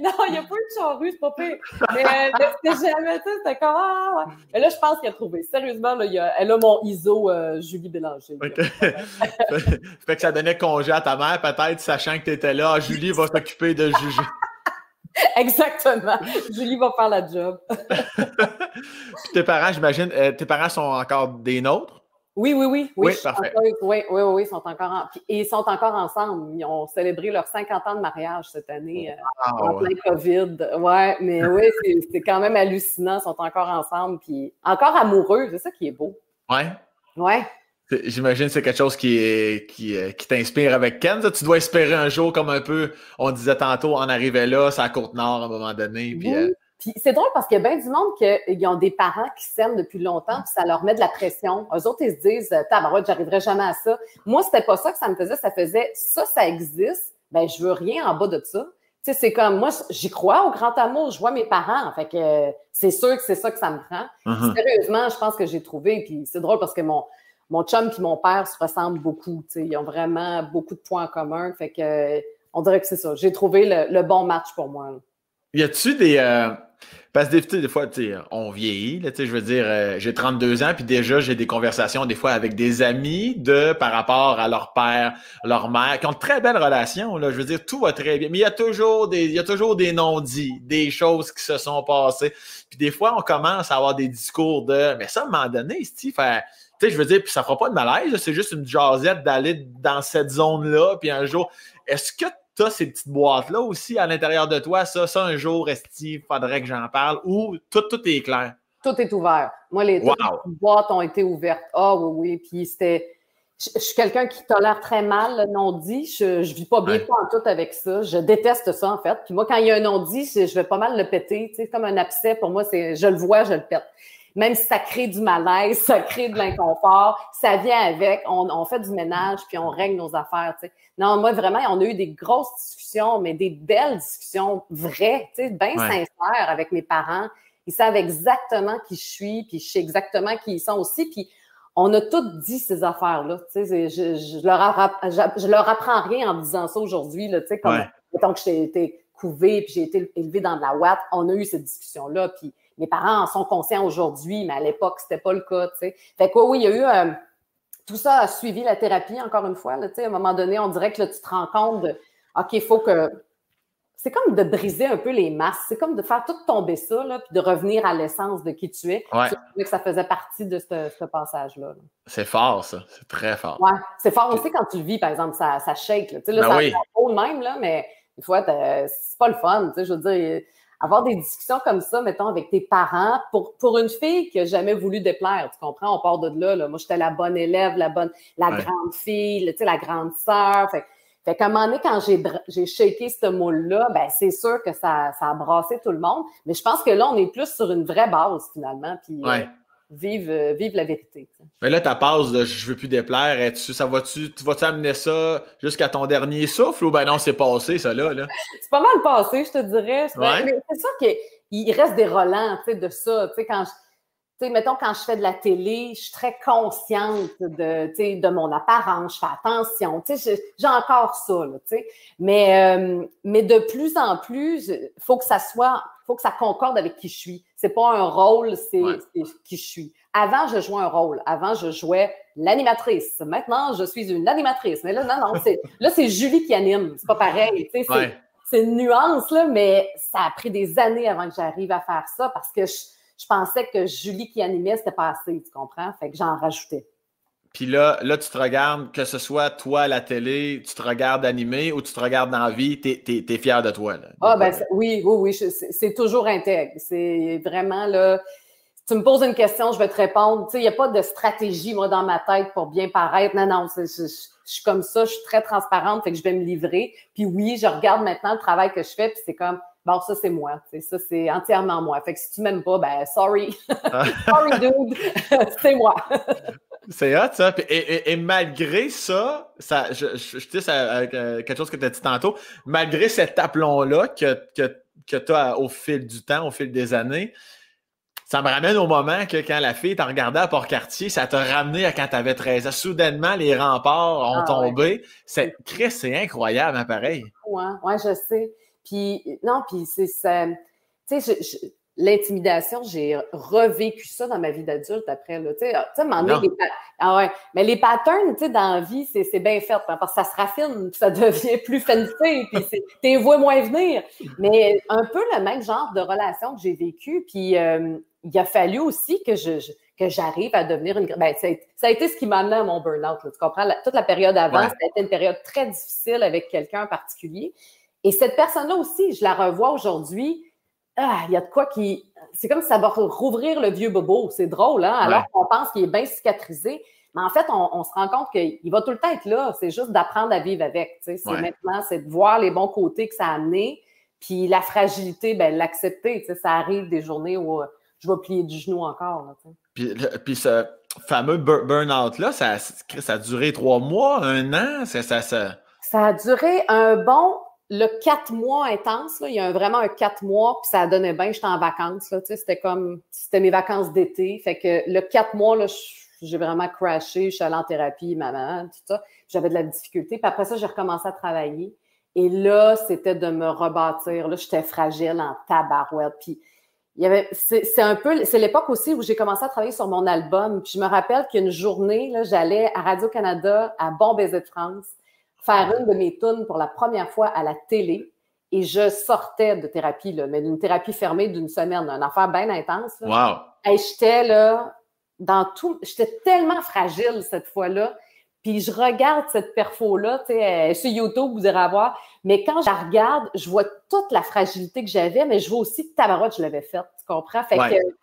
non, il n'y a pas eu de charrue, c'est pas pire. Mais, euh, c'était jamais, tu c'était comme, ah, ouais. Mais là, je pense qu'elle a trouvé. Sérieusement, là, il a, elle a mon ISO euh, Julie Bélanger. fait que ça donnait congé à ta mère, peut-être, sachant que tu étais là. Julie va s'occuper de juger. Exactement. Julie va faire la job. tes parents, j'imagine, euh, tes parents sont encore des nôtres? Oui, oui, oui. Oui, parfait. oui, oui, oui, oui, ils sont encore et ils sont encore ensemble. Ils ont célébré leurs 50 ans de mariage cette année euh, en plein COVID. Ouais, mais oui, c'est quand même hallucinant. Ils sont encore ensemble, puis encore amoureux. C'est ça qui est beau. Ouais. Ouais. J'imagine que c'est quelque chose qui, est, qui, euh, qui t'inspire avec Ken. Tu dois espérer un jour, comme un peu, on disait tantôt, en arrivait là, c'est à Côte-Nord à un moment donné. Puis, oui. Puis c'est drôle parce qu'il y a bien du monde qui ont des parents qui s'aiment depuis longtemps, puis ça leur met de la pression. Eux autres, ils se disent, tabarouette, j'arriverai jamais à ça. Moi, c'était pas ça que ça me faisait. Ça faisait, ça, ça existe. Ben, je veux rien en bas de ça. Tu sais, c'est comme, moi, j'y crois au grand amour. Je vois mes parents. Fait que c'est sûr que c'est ça que ça me prend. Uh-huh. Sérieusement, je pense que j'ai trouvé. Puis c'est drôle parce que mon, mon chum et mon père se ressemblent beaucoup. Ils ont vraiment beaucoup de points en commun. Fait que, on dirait que c'est ça. J'ai trouvé le, bon match pour moi. Y a-tu des. Euh, parce que des, fois, on vieillit, là, je veux dire, euh, j'ai 32 ans, puis déjà, j'ai des conversations des fois avec des amis de par rapport à leur père, leur mère, qui ont de très belles relations. Là, je veux dire, tout va très bien. Mais il y a toujours des, y des non-dits, des choses qui se sont passées. Puis des fois, on commence à avoir des discours de Mais ça, à un moment donné, Steve, tu sais, je veux dire, puis ça fera pas de malaise, c'est juste une jasette d'aller dans cette zone-là, puis un jour, est-ce que tu as ces petites boîtes-là aussi à l'intérieur de toi? Ça, ça, un jour, il faudrait que j'en parle ou tout, tout est clair? Tout est ouvert. Moi, les, boîtes ont été ouvertes. Ah oui, oui. Puis c'était. Je, suis quelqu'un qui tolère très mal le non-dit. Je, je vis pas bien en tout avec ça. Je déteste ça, en fait. Puis moi, quand il y a un non-dit, je vais pas mal le péter. Tu sais, comme un abcès, pour moi, c'est je le vois, je le pète même si ça crée du malaise, ça crée de l'inconfort, ça vient avec, on, fait du ménage, puis on règle nos affaires. sais. Non, moi, vraiment, on a eu des grosses discussions, mais des belles discussions vraies, bien sincères avec mes parents. Ils savent exactement qui je suis, puis je sais exactement qui ils sont aussi. Puis on a toutes dit ces affaires-là. Je, je, leur je, leur apprends rien en disant ça aujourd'hui. Comme, ouais. mettons que j'ai été couvée, puis j'ai été élevée dans de la ouate, on a eu cette discussion-là, puis mes parents en sont conscients aujourd'hui, mais à l'époque, c'était pas le cas, tu sais. Fait que oui, il y a eu euh, tout ça a suivi la thérapie, encore une fois. Là, à un moment donné, on dirait que là, tu te rends compte de OK, il faut que. C'est comme de briser un peu les masses. C'est comme de faire tout tomber ça, là, puis de revenir à l'essence de qui tu es. Ouais. que ça faisait partie de ce, passage-là. C'est fort, ça. C'est très fort. Ouais. C'est fort aussi quand tu le vis, par exemple, ça, ça shake. Là. Là, ben ça oui. même, là, mais des fois, c'est pas le fun. Je veux dire, avoir des discussions comme ça, mettons, avec tes parents, pour, pour une fille qui n'a jamais voulu déplaire, tu comprends? On part de là, là. Moi, j'étais la bonne élève, la bonne, la grande fille, tu sais, la grande sœur. Fait, fait qu'à un moment donné, quand j'ai, j'ai shaké ce moule-là, ben, c'est sûr que ça, ça a brassé tout le monde. Mais je pense que là, on est plus sur une vraie base, finalement. Puis, euh, vive, euh, vive la vérité. Mais là, ta passe de je veux plus déplaire, tu, ça va-tu, tu vas-tu amener ça jusqu'à ton dernier souffle ou ben non, c'est passé, ça là? là? c'est pas mal passé, je te dirais. C'est sûr qu'il reste des relents de ça. Quand je, mettons, quand je fais de la télé, je suis très consciente de, de mon apparence, je fais attention, j'ai encore ça. Mais, euh, mais de plus en plus, faut que ça soit, faut que ça concorde avec qui je suis. C'est pas un rôle, c'est qui je suis. Avant, je jouais un rôle. Avant, je jouais l'animatrice. Maintenant, je suis une animatrice. Mais là, non, non, c'est, là, c'est Julie qui anime. C'est pas pareil. C'est, une nuance, là, mais ça a pris des années avant que j'arrive à faire ça parce que je, je pensais que Julie qui animait, c'était pas assez, tu comprends? Fait que j'en rajoutais. Puis là, là, tu te regardes, que ce soit toi à la télé, tu te regardes animé ou tu te regardes dans la vie, tu es, fier de toi. Là, ah, ben oui, oui, oui, c'est toujours intègre. C'est vraiment là. Tu me poses une question, je vais te répondre. Tu sais, il n'y a pas de stratégie, moi, dans ma tête pour bien paraître. Non, non, je, je, suis comme ça, je suis très transparente, fait que je vais me livrer. Puis oui, je regarde maintenant le travail que je fais, puis c'est comme, bon, ça, c'est moi. Ça, c'est entièrement moi. Fait que si tu m'aimes pas, ben, sorry. Sorry, dude. c'est moi. C'est hot, ça. Et, malgré ça, ça je, je, je dis euh, quelque chose que tu as dit tantôt, malgré cet aplomb-là que, que, que tu as au fil du temps, au fil des années, ça me ramène au moment que quand la fille t'a regardé à Port-Cartier, ça t'a ramené à quand tu avais 13 ans. Soudainement, les remparts ont ah, tombé. C'est, Chris, c'est incroyable, hein, pareil. Ouais, ouais, je sais. Puis, non, puis c'est ça. Tu sais, je l'intimidation, j'ai revécu ça dans ma vie d'adulte après. Là. Tu sais, les ah ouais. Mais les patterns, tu sais, dans la vie, c'est, bien fait. Hein, parce que ça se raffine, ça devient plus fancy, puis t'es vois moins venir. Mais un peu le même genre de relation que j'ai vécu. Puis euh, il a fallu aussi que je, que j'arrive à devenir une... Ben, ça, a été ce qui m'a amené à mon burn-out. Tu comprends? toute la période avant, ça a été une période très difficile avec quelqu'un en particulier. Et cette personne-là aussi, je la revois aujourd'hui ah, il y a de quoi qui. C'est comme si ça va rouvrir le vieux bobo. C'est drôle, hein? Alors qu'on pense qu'il est bien cicatrisé. Mais en fait, on, se rend compte qu'il va tout le temps être là. C'est juste d'apprendre à vivre avec. C'est maintenant, c'est de voir les bons côtés que ça a amené, Puis la fragilité, ben l'accepter. Ça arrive des journées où euh, je vais plier du genou encore. puis, puis ce fameux burn-out-là, ça, ça a duré trois mois, un an? Ça, ça, ça... ça a duré un bon le quatre mois intense, là, il y a vraiment un quatre mois, puis ça donnait bien, j'étais en vacances. C'était comme c'était mes vacances d'été. Fait que le quatre mois, là, j'ai vraiment crashé, je suis allée en thérapie, maman, tout ça. J'avais de la difficulté. Puis après ça, j'ai recommencé à travailler. Et là, c'était de me rebâtir. Là, j'étais fragile en tabarouette. Puis il y avait, c'est un peu, c'est l'époque aussi où j'ai commencé à travailler sur mon album. Puis je me rappelle qu'une journée, là, j'allais à Radio-Canada, à Bon Baiser de France, faire une de mes tunes pour la première fois à la télé. Et je sortais de thérapie, là, mais d'une thérapie fermée d'une semaine, une affaire bien intense. Wow. Et j'étais là, dans tout, j'étais tellement fragile cette fois-là. Puis je regarde cette perfo-là, tu sais, sur YouTube, vous irez voir. Mais quand je la regarde, je vois toute la fragilité que j'avais, mais je vois aussi que je l'avais faite, tu comprends? Fait que,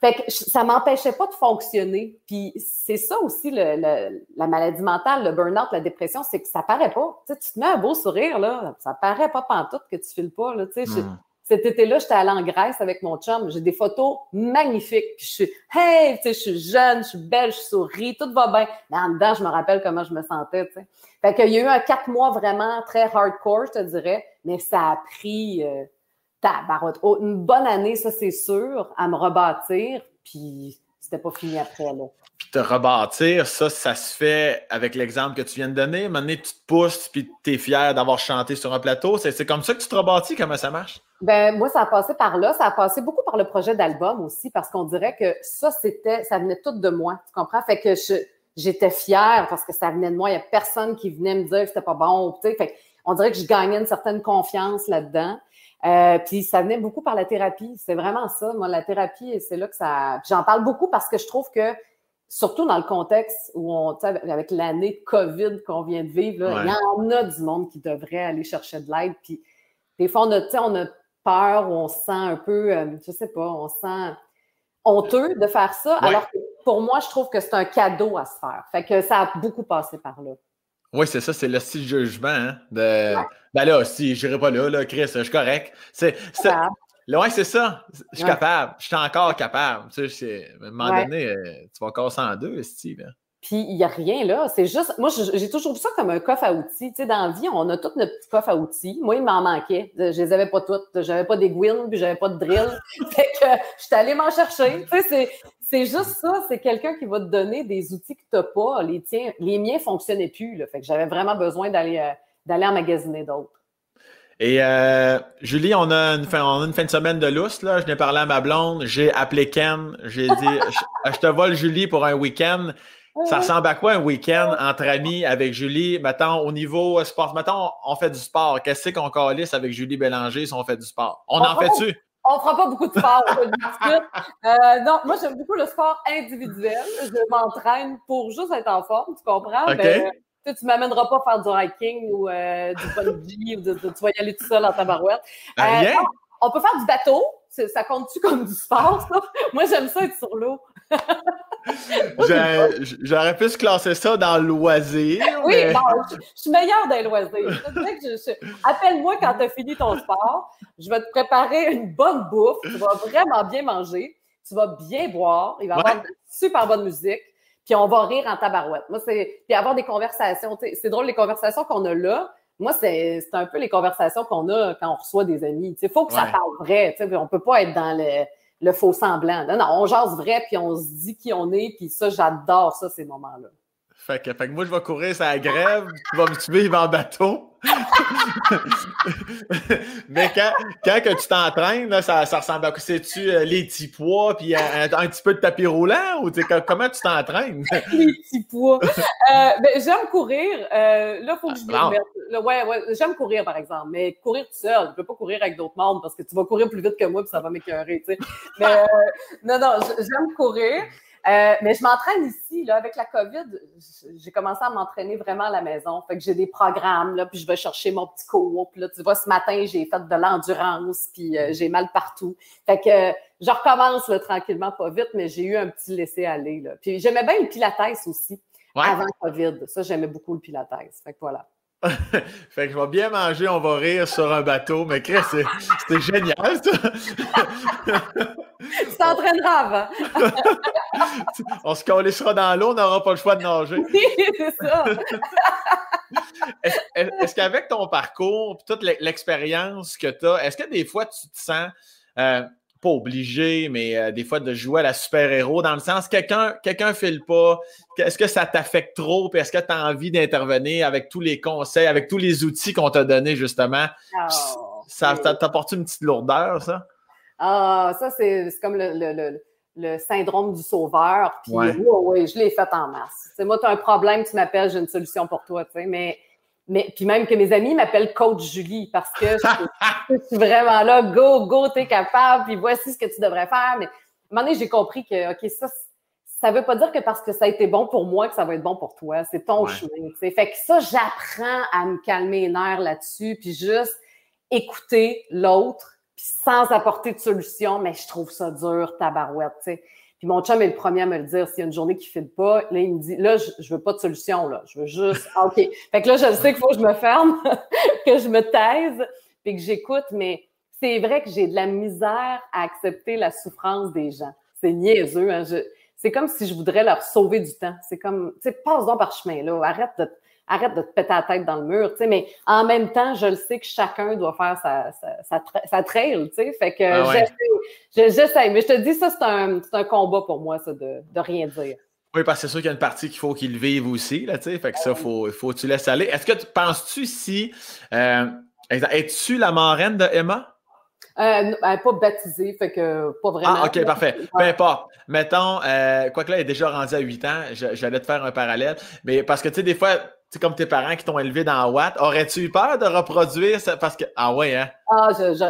fait que ça m'empêchait pas de fonctionner. Puis c'est ça aussi, le, la maladie mentale, le burn-out, la dépression, c'est que ça paraît pas. Tu, sais, tu te mets un beau sourire, là, ça paraît pas pantoute que tu files pas, là, tu sais. Hmm. Cet été-là, j'étais allée en Grèce avec mon chum. J'ai des photos magnifiques. Puis je suis, hey, tu sais, je suis jeune, je suis belle, je souris, tout va bien. Mais en dedans, je me rappelle comment je me sentais, tu sais. Fait qu'il y a eu un quatre mois vraiment très hardcore, je te dirais. Mais ça a pris, euh, tabarote. Oh, une bonne année, ça, c'est sûr, à me rebâtir. Puis c'était pas fini après, là. Puis te rebâtir, ça, ça se fait avec l'exemple que tu viens de donner. Maintenant, tu te pousses, puis tu es fier d'avoir chanté sur un plateau. C'est comme ça que tu te rebâtis? Comment ça marche? Ben moi, ça a passé par là. Ça a passé beaucoup par le projet d'album aussi, parce qu'on dirait que ça, c'était, ça venait tout de moi. Tu comprends? Fait que j'étais fière parce que ça venait de moi. Il n'y a personne qui venait me dire que c'était pas bon. Tu sais, fait on dirait que je gagnais une certaine confiance là-dedans. Euh, puis ça venait beaucoup par la thérapie. C'est vraiment ça. Moi, la thérapie, c'est là que ça. J'en parle beaucoup parce que je trouve que, surtout dans le contexte où on, avec l'année de COVID qu'on vient de vivre, il y en a du monde qui devrait aller chercher de l'aide. Puis des fois, on a, on a peur, on se sent un peu, euh, je sais pas, on se sent honteux de faire ça. Alors que pour moi, je trouve que c'est un cadeau à se faire. Fait que ça a beaucoup passé par là. Oui, c'est ça, c'est le style jugement. Hein, de... Ben là, si je n'irai pas là, là, Chris, je suis correct. C'est, ouais, c'est ça. Je suis capable. Je suis encore capable. Tu sais, à un moment donné, euh, tu vas encore en deux, Steve. Puis il n'y a rien là. C'est juste. Moi, j'ai toujours vu ça comme un coffre à outils. Tu sais, dans la vie, on a tous notre petit coffre à outils. Moi, il m'en manquait. Je les avais pas toutes. J'avais pas d'aiguilles, puis j'avais pas de drill. fait que je suis allée m'en chercher. Tu sais, c'est juste ça. C'est quelqu'un qui va te donner des outils que tu n'as pas. Les tiens, les miens fonctionnaient plus. Là. Fait que j'avais vraiment besoin d'aller euh, d'aller en magasiner d'autres. Et euh, Julie, on a, une fin, on a une fin de semaine de lousse. Là. Je n'ai parlé à ma blonde. J'ai appelé Ken. J'ai dit je, je, te vole Julie pour un week-end. Ça ressemble à quoi un week-end entre amis avec Julie? Mettons, au niveau sport, mettons, on fait du sport. Qu'est-ce qu'on calisse avec Julie Bélanger si on fait du sport? On, en fait-tu? On fera pas beaucoup de sport. euh, non, moi, j'aime beaucoup le sport individuel. Je m'entraîne pour juste être en forme, tu comprends? Mais, tu ne m'amèneras pas faire du hiking ou euh, du bungee ou de, tu vas y aller tout seul en tabarouette. Euh, on peut faire du bateau. Ça compte-tu comme du sport, ça? Moi, j'aime ça être sur l'eau. J'aurais pu se classer ça dans le loisir. Oui, je, suis meilleure dans le loisir. Appelle-moi quand tu as fini ton sport. Je vais te préparer une bonne bouffe. Tu vas vraiment bien manger. Tu vas bien boire. Il va y avoir de super bonne musique. Puis on va rire en tabarouette. Moi, c'est. Puis avoir des conversations. C'est drôle, les conversations qu'on a là. Moi, c'est un peu les conversations qu'on a quand on reçoit des amis. Il faut que ça parle vrai. On ne peut pas être dans le le faux semblant. Non, non, on jase vrai, puis on se dit qui on est, puis ça, j'adore ça, ces moments-là. Fait que, fait que moi, je vais courir sa grève, tu vas me suivre en bateau. Mais quand, quand que tu t'entraînes, ça, ça ressemble à quoi? C'est-tu euh, les petits poids puis un, petit peu de tapis roulant ou comment tu t'entraînes? les petits poids. Euh, ben, j'aime courir. Euh, là, il faut que je me ouais, ouais, j'aime courir, par exemple, mais courir tout seul. Je ne peux pas courir avec d'autres mondes parce que tu vas courir plus vite que moi puis ça va m'écœurer. Tu sais. Mais non, non, j'aime courir. Euh, mais je m'entraîne ici, là, avec la COVID, j'ai commencé à m'entraîner vraiment à la maison. Fait que j'ai des programmes, là, puis je vais chercher mon petit cours. Puis là, tu vois, ce matin, j'ai fait de l'endurance, puis euh, j'ai mal partout. Fait que euh, je recommence là, tranquillement, pas vite, mais j'ai eu un petit laisser-aller. Puis j'aimais bien le pilates aussi, avant COVID. Ça, j'aimais beaucoup le pilates. Fait que voilà. fait que je vais bien manger, on va rire sur un bateau, mais Chris, c'était génial, ça! tu t'entraîneras avant. on se collera dans l'eau, on n'aura pas le choix de nager. Oui, c'est ça. est-ce, qu'avec ton parcours, toute l'expérience que tu as, est-ce que des fois tu te sens euh, pas obligé, mais euh, des fois de jouer à la super-héros, dans le sens quelqu'un quelqu'un file pas, est-ce que ça t'affecte trop, puis est-ce que tu as envie d'intervenir avec tous les conseils, avec tous les outils qu'on t'a donnés, justement? Oh, ça, t'apporte une petite lourdeur, ça? Ah, ça, c'est comme le, syndrome du sauveur. Puis, oui, je l'ai fait en masse. moi, tu as un problème, tu m'appelles, j'ai une solution pour toi, tu sais, mais mais puis même que mes amis m'appellent coach Julie parce que je, suis vraiment là, go, go, t'es capable, puis voici ce que tu devrais faire. Mais à un moment donné, j'ai compris que, OK, ça, ça veut pas dire que parce que ça a été bon pour moi que ça va être bon pour toi. C'est ton chemin. Fait que ça, j'apprends à me calmer les nerfs là-dessus, puis juste écouter l'autre, puis sans apporter de solution, mais je trouve ça dur, tabarouette, tu sais. Puis mon chum est le premier à me le dire. S'il y a une journée qui ne fit pas, là, il me dit, là, je, je veux pas de solution, là. Je veux juste, ah, OK. Fait que là, je sais qu'il faut que je me ferme, que je me taise, puis que j'écoute, mais c'est vrai que j'ai de la misère à accepter la souffrance des gens. C'est niaiseux, hein. c'est comme si je voudrais leur sauver du temps. C'est comme, tu sais, passe donc par chemin, là. Arrête de arrête de te péter la tête dans le mur, tu sais, mais en même temps, je le sais que chacun doit faire sa, sa, sa, trail, tu sais, fait que ah j'essaie, mais je te dis, ça, c'est un, un, combat pour moi, ça, de, de rien dire. Oui, parce que c'est sûr qu'il y a une partie qu'il faut qu'il vive aussi, là, tu sais, fait que ça, il faut, faut que tu laisses aller. Est-ce que tu penses-tu si, euh, es-tu la marraine de Emma? Euh, pas baptisée, fait que pas vraiment. Ah, OK, parfait. Peu importe. Mettons, euh, quoi que là, elle est déjà rendue à 8 ans, j'allais te faire un parallèle, mais parce que, tu sais, des fois, c'est comme tes parents qui t'ont élevé dans Watt, aurais-tu eu peur de reproduire ça? Parce que, ah ouais, hein? Ah, je, je...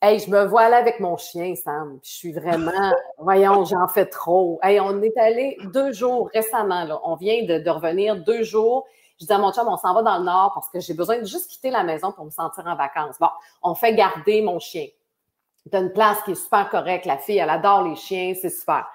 Hey, je me vois là avec mon chien, Sam. Je suis vraiment, voyons, j'en fais trop. Hey, on est allé deux jours récemment, là. On vient de, de revenir deux jours. Je dis à mon chum, on s'en va dans le nord parce que j'ai besoin de juste quitter la maison pour me sentir en vacances. Bon, on fait garder mon chien. T'as une place qui est super correcte. La fille, elle adore les chiens, c'est super.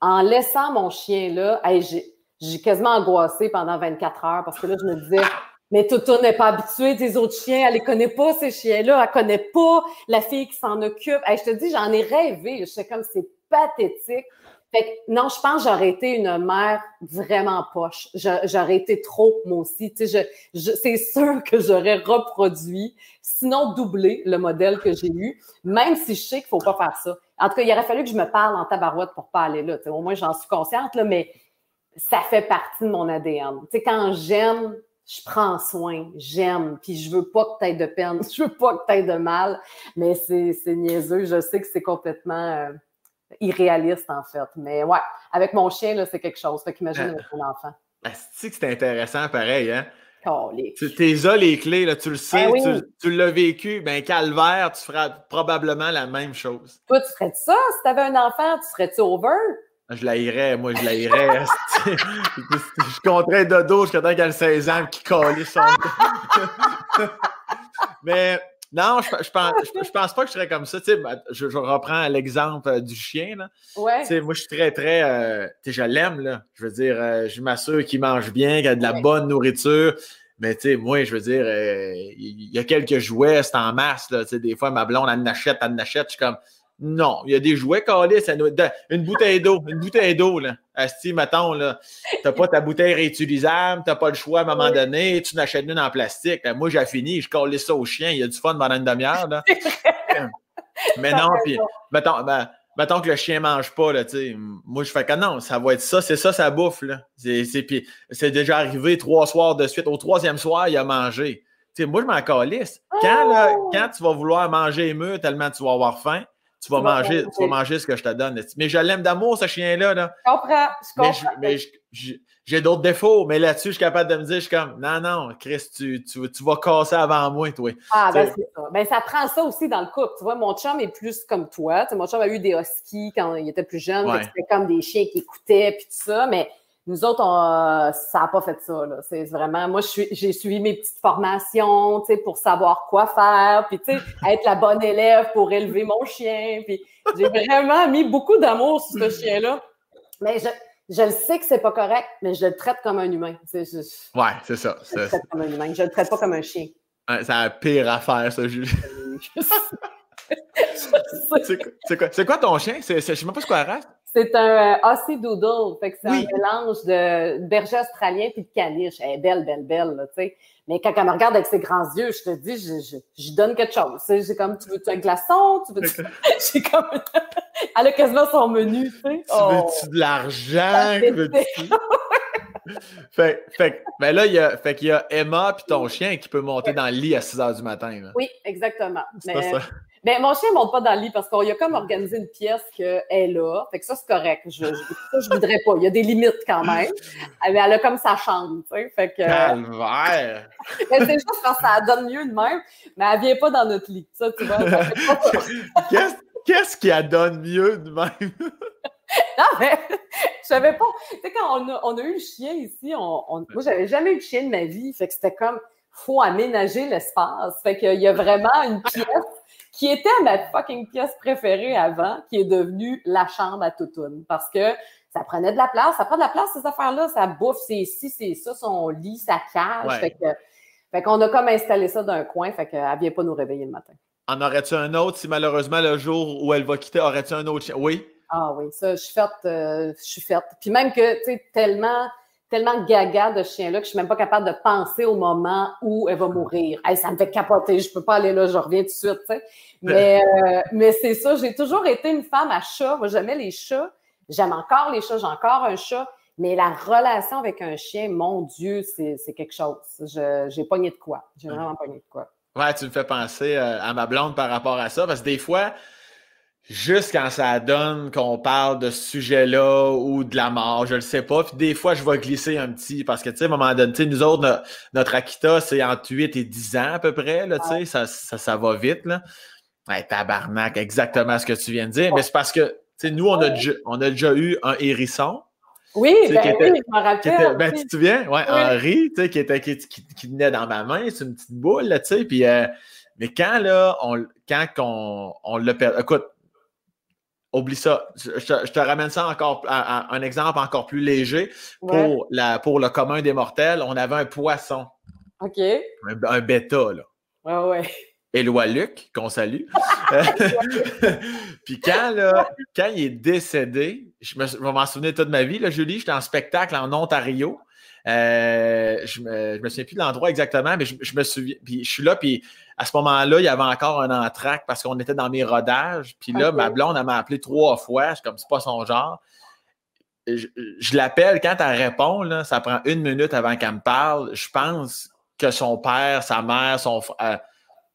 En laissant mon chien là, hey, j'ai j'ai quasiment angoissé pendant 24 heures parce que là, je me disais, mais Toto n'est pas habitué des autres chiens, elle les connaît pas, ces chiens-là, elle connaît pas la fille qui s'en occupe. je te dis, j'en ai rêvé. Je sais comme c'est pathétique. Fait que, non, je pense que j'aurais été une mère vraiment poche. J'aurais été trop, moi aussi. Tu sais, je, c'est sûr que j'aurais reproduit, sinon doublé le modèle que j'ai eu, même si je sais qu'il faut pas faire ça. En tout cas, il aurait fallu que je me parle en tabarouette pour pas aller là. Tu sais, au moins, j'en suis consciente, là, mais ça fait partie de mon ADN. Tu sais, quand j'aime, je prends soin, j'aime, puis je veux pas que tu aies de peine, je veux pas que tu aies de mal, mais c'est niaiseux, je sais que c'est complètement euh, irréaliste en fait. Mais ouais, avec mon chien, là, c'est quelque chose. Fait qu'imagine avec mon enfant. C'est que c'est intéressant pareil, hein? Oh, les... Tu t'es les clés, là, tu le sais, ben tu, l'as vécu, ben calvaire, tu feras probablement la même chose. Toi, tu ferais ça? Si tu avais un enfant, tu serais-tu over? Je la irais, moi, je la irais. je compterais dodo jusqu'à temps qu'elle a 16 ans qui collait son. Mais non, je, je, pense, je, pense pas que je serais comme ça. Ben, je, je reprends l'exemple euh, du chien. Là. Ouais. Moi, je suis très, très. Euh, je l'aime. Là. Je veux dire, euh, je m'assure qu'il mange bien, qu'il a de la bonne nourriture. Mais tu sais, moi, je veux dire, il y, a quelques jouets, c'est en masse. Là, des fois, ma blonde, elle en achète, elle en achète. Je suis comme non, il y a des jouets calés, ça une bouteille d'eau, une bouteille d'eau, là. Asti, mettons, là, t'as pas ta bouteille réutilisable, t'as pas le choix à un moment donné, tu n'achètes une en plastique. moi, j'ai fini, je collais ça au chien, il y a du fun pendant une demi-heure, là. Mais non, puis, mettons, ben, mettons que le chien mange pas, là, moi, je fais que non, ça va être ça, c'est ça, ça bouffe, là. C'est déjà arrivé trois soirs de suite. Au troisième soir, il a mangé. Tu sais, moi, je m'en calisse. Quand, là, oh! quand tu vas vouloir manger émeu tellement tu vas avoir faim, tu vas, manger, tu vas manger ce que je te donne. Mais je l'aime d'amour, ce chien-là. Là. Je comprends. Je comprends. Mais j'ai d'autres défauts, mais là-dessus, je suis capable de me dire, je suis comme, non, non, Chris, tu, tu, tu vas casser avant moi, toi. Ah, ben c'est ça. Ben, ça prend ça aussi dans le couple. Tu vois, mon chum est plus comme toi. Tu sais, mon chum a eu des huskies quand il était plus jeune. C'était comme des chiens qui écoutaient, puis tout ça. Mais nous autres, on, ça n'a pas fait ça. C'est vraiment, moi, j'ai suivi mes petites formations, tu sais, pour savoir quoi faire, puis tu sais, être la bonne élève pour élever mon chien. Puis j'ai vraiment mis beaucoup d'amour sur ce chien-là. Mais je, je le sais que c'est pas correct, mais je le traite comme un humain. ouais, c'est ça. Je le traite comme un humain. Je le traite pas comme un chien. c'est la pire affaire, ça, Julie. c'est quoi, quoi, ton chien? Je ne sais même pas ce quoi race. C'est un euh, Aussie Doodle. Fait que c'est un mélange de berger australien puis de caniche. Elle est belle, belle, belle, tu sais. Mais quand elle me regarde avec ses grands yeux, je te dis, je, je, donne quelque chose. J'ai comme, tu veux-tu un glaçon? Tu veux J'ai comme... elle a quasiment son menu, tu sais. Tu oh. veux-tu de l'argent? fait, fait, ben là, il y a, fait qu'il y a Emma puis ton chien qui peut monter dans le lit à 6 h du matin. Oui, exactement. C'est ça. Ben, mon chien ne monte pas dans le lit parce qu'on a comme organisé une pièce qu'elle est là. Fait que ça, c'est correct. Je, je, ça, je voudrais pas. Il y a des limites quand même. Mais elle a comme sa chambre, tu sais. Fait que. Calvaire! c'est juste quand ça donne mieux de même. Mais elle vient pas dans notre lit. Ça, tu vois. Qu'est-ce qu'est-ce qui donne mieux de même? non, mais je savais pas. Tu sais, quand on a, on a, eu le chien ici, on, on moi, j'avais jamais eu de chien de ma vie. Fait que c'était comme, faut aménager l'espace. Fait qu'il y a vraiment une pièce qui était ma fucking pièce préférée avant, qui est devenue la chambre à Toutoune. Parce que ça prenait de la place. Ça prend de la place, ces affaires-là. Ça bouffe, c'est ci, c'est ça, son lit, sa cage. Fait que, fait qu'on a comme installé ça d'un coin. Fait qu'elle vient pas nous réveiller le matin. En aurais-tu un autre si malheureusement le jour où elle va quitter, aurais-tu un autre chien? Oui. Ah oui, ça, je suis faite. Euh, je suis faite. Puis même que, tu sais, tellement tellement gaga de chien-là que je suis même pas capable de penser au moment où elle va mourir. ça me fait capoter, je peux pas aller là, je reviens tout de suite. Mais, euh, mais c'est ça, j'ai toujours été une femme à chat. Moi, j'aimais les chats. J'aime encore les chats, j'ai encore un chat. Mais la relation avec un chien, mon Dieu, c'est quelque chose. J'ai pogné de quoi. J'ai vraiment pogné de quoi. Ouais, tu me fais penser euh, à ma blonde par rapport à ça, parce que des fois, juste quand ça donne qu'on parle de ce sujet-là ou de la mort, je le sais pas. Puis des fois, je vais glisser un petit parce que, tu sais, à un moment donné, nous autres, notre, Akita, c'est entre 8 et 10 ans à peu près, là, tu sais, ça, ça, ça, va vite, là. Ouais, tabarnak, exactement ce que tu viens de dire. Mais c'est parce que, tu sais, nous, on a, déjà, on a déjà eu un hérisson. Oui, ben oui, je me rappelle. ben, tu te souviens? Ouais, Henri, tu sais, qui, était, qui, qui, qui, venait dans ma main, c'est une petite boule, là, tu sais. Puis, euh, mais quand, là, on, quand on, on l'a perdu, écoute, Oublie ça. Je, te ramène ça encore à, un exemple encore plus léger. Pour, la, pour le commun des mortels, on avait un poisson. OK. Un, bêta, là. Ouais, ouais. Éloi Luc, qu'on salue. Puis quand, là, quand il est décédé, je, me, je vais m'en souvenir toute ma vie, là, Julie, j'étais en spectacle en Ontario. Euh, je, me, me souviens plus de l'endroit exactement, mais je, me souviens. Puis je suis là, puis à ce moment-là, il y avait encore un entraque parce qu'on était dans mes rodages. Puis là, ma blonde, elle m'a appelé trois fois. Je suis comme, c'est pas son genre. Je, l'appelle, quand elle répond, là, ça prend une minute avant qu'elle me parle. Je pense que son père, sa mère, son frère. Euh,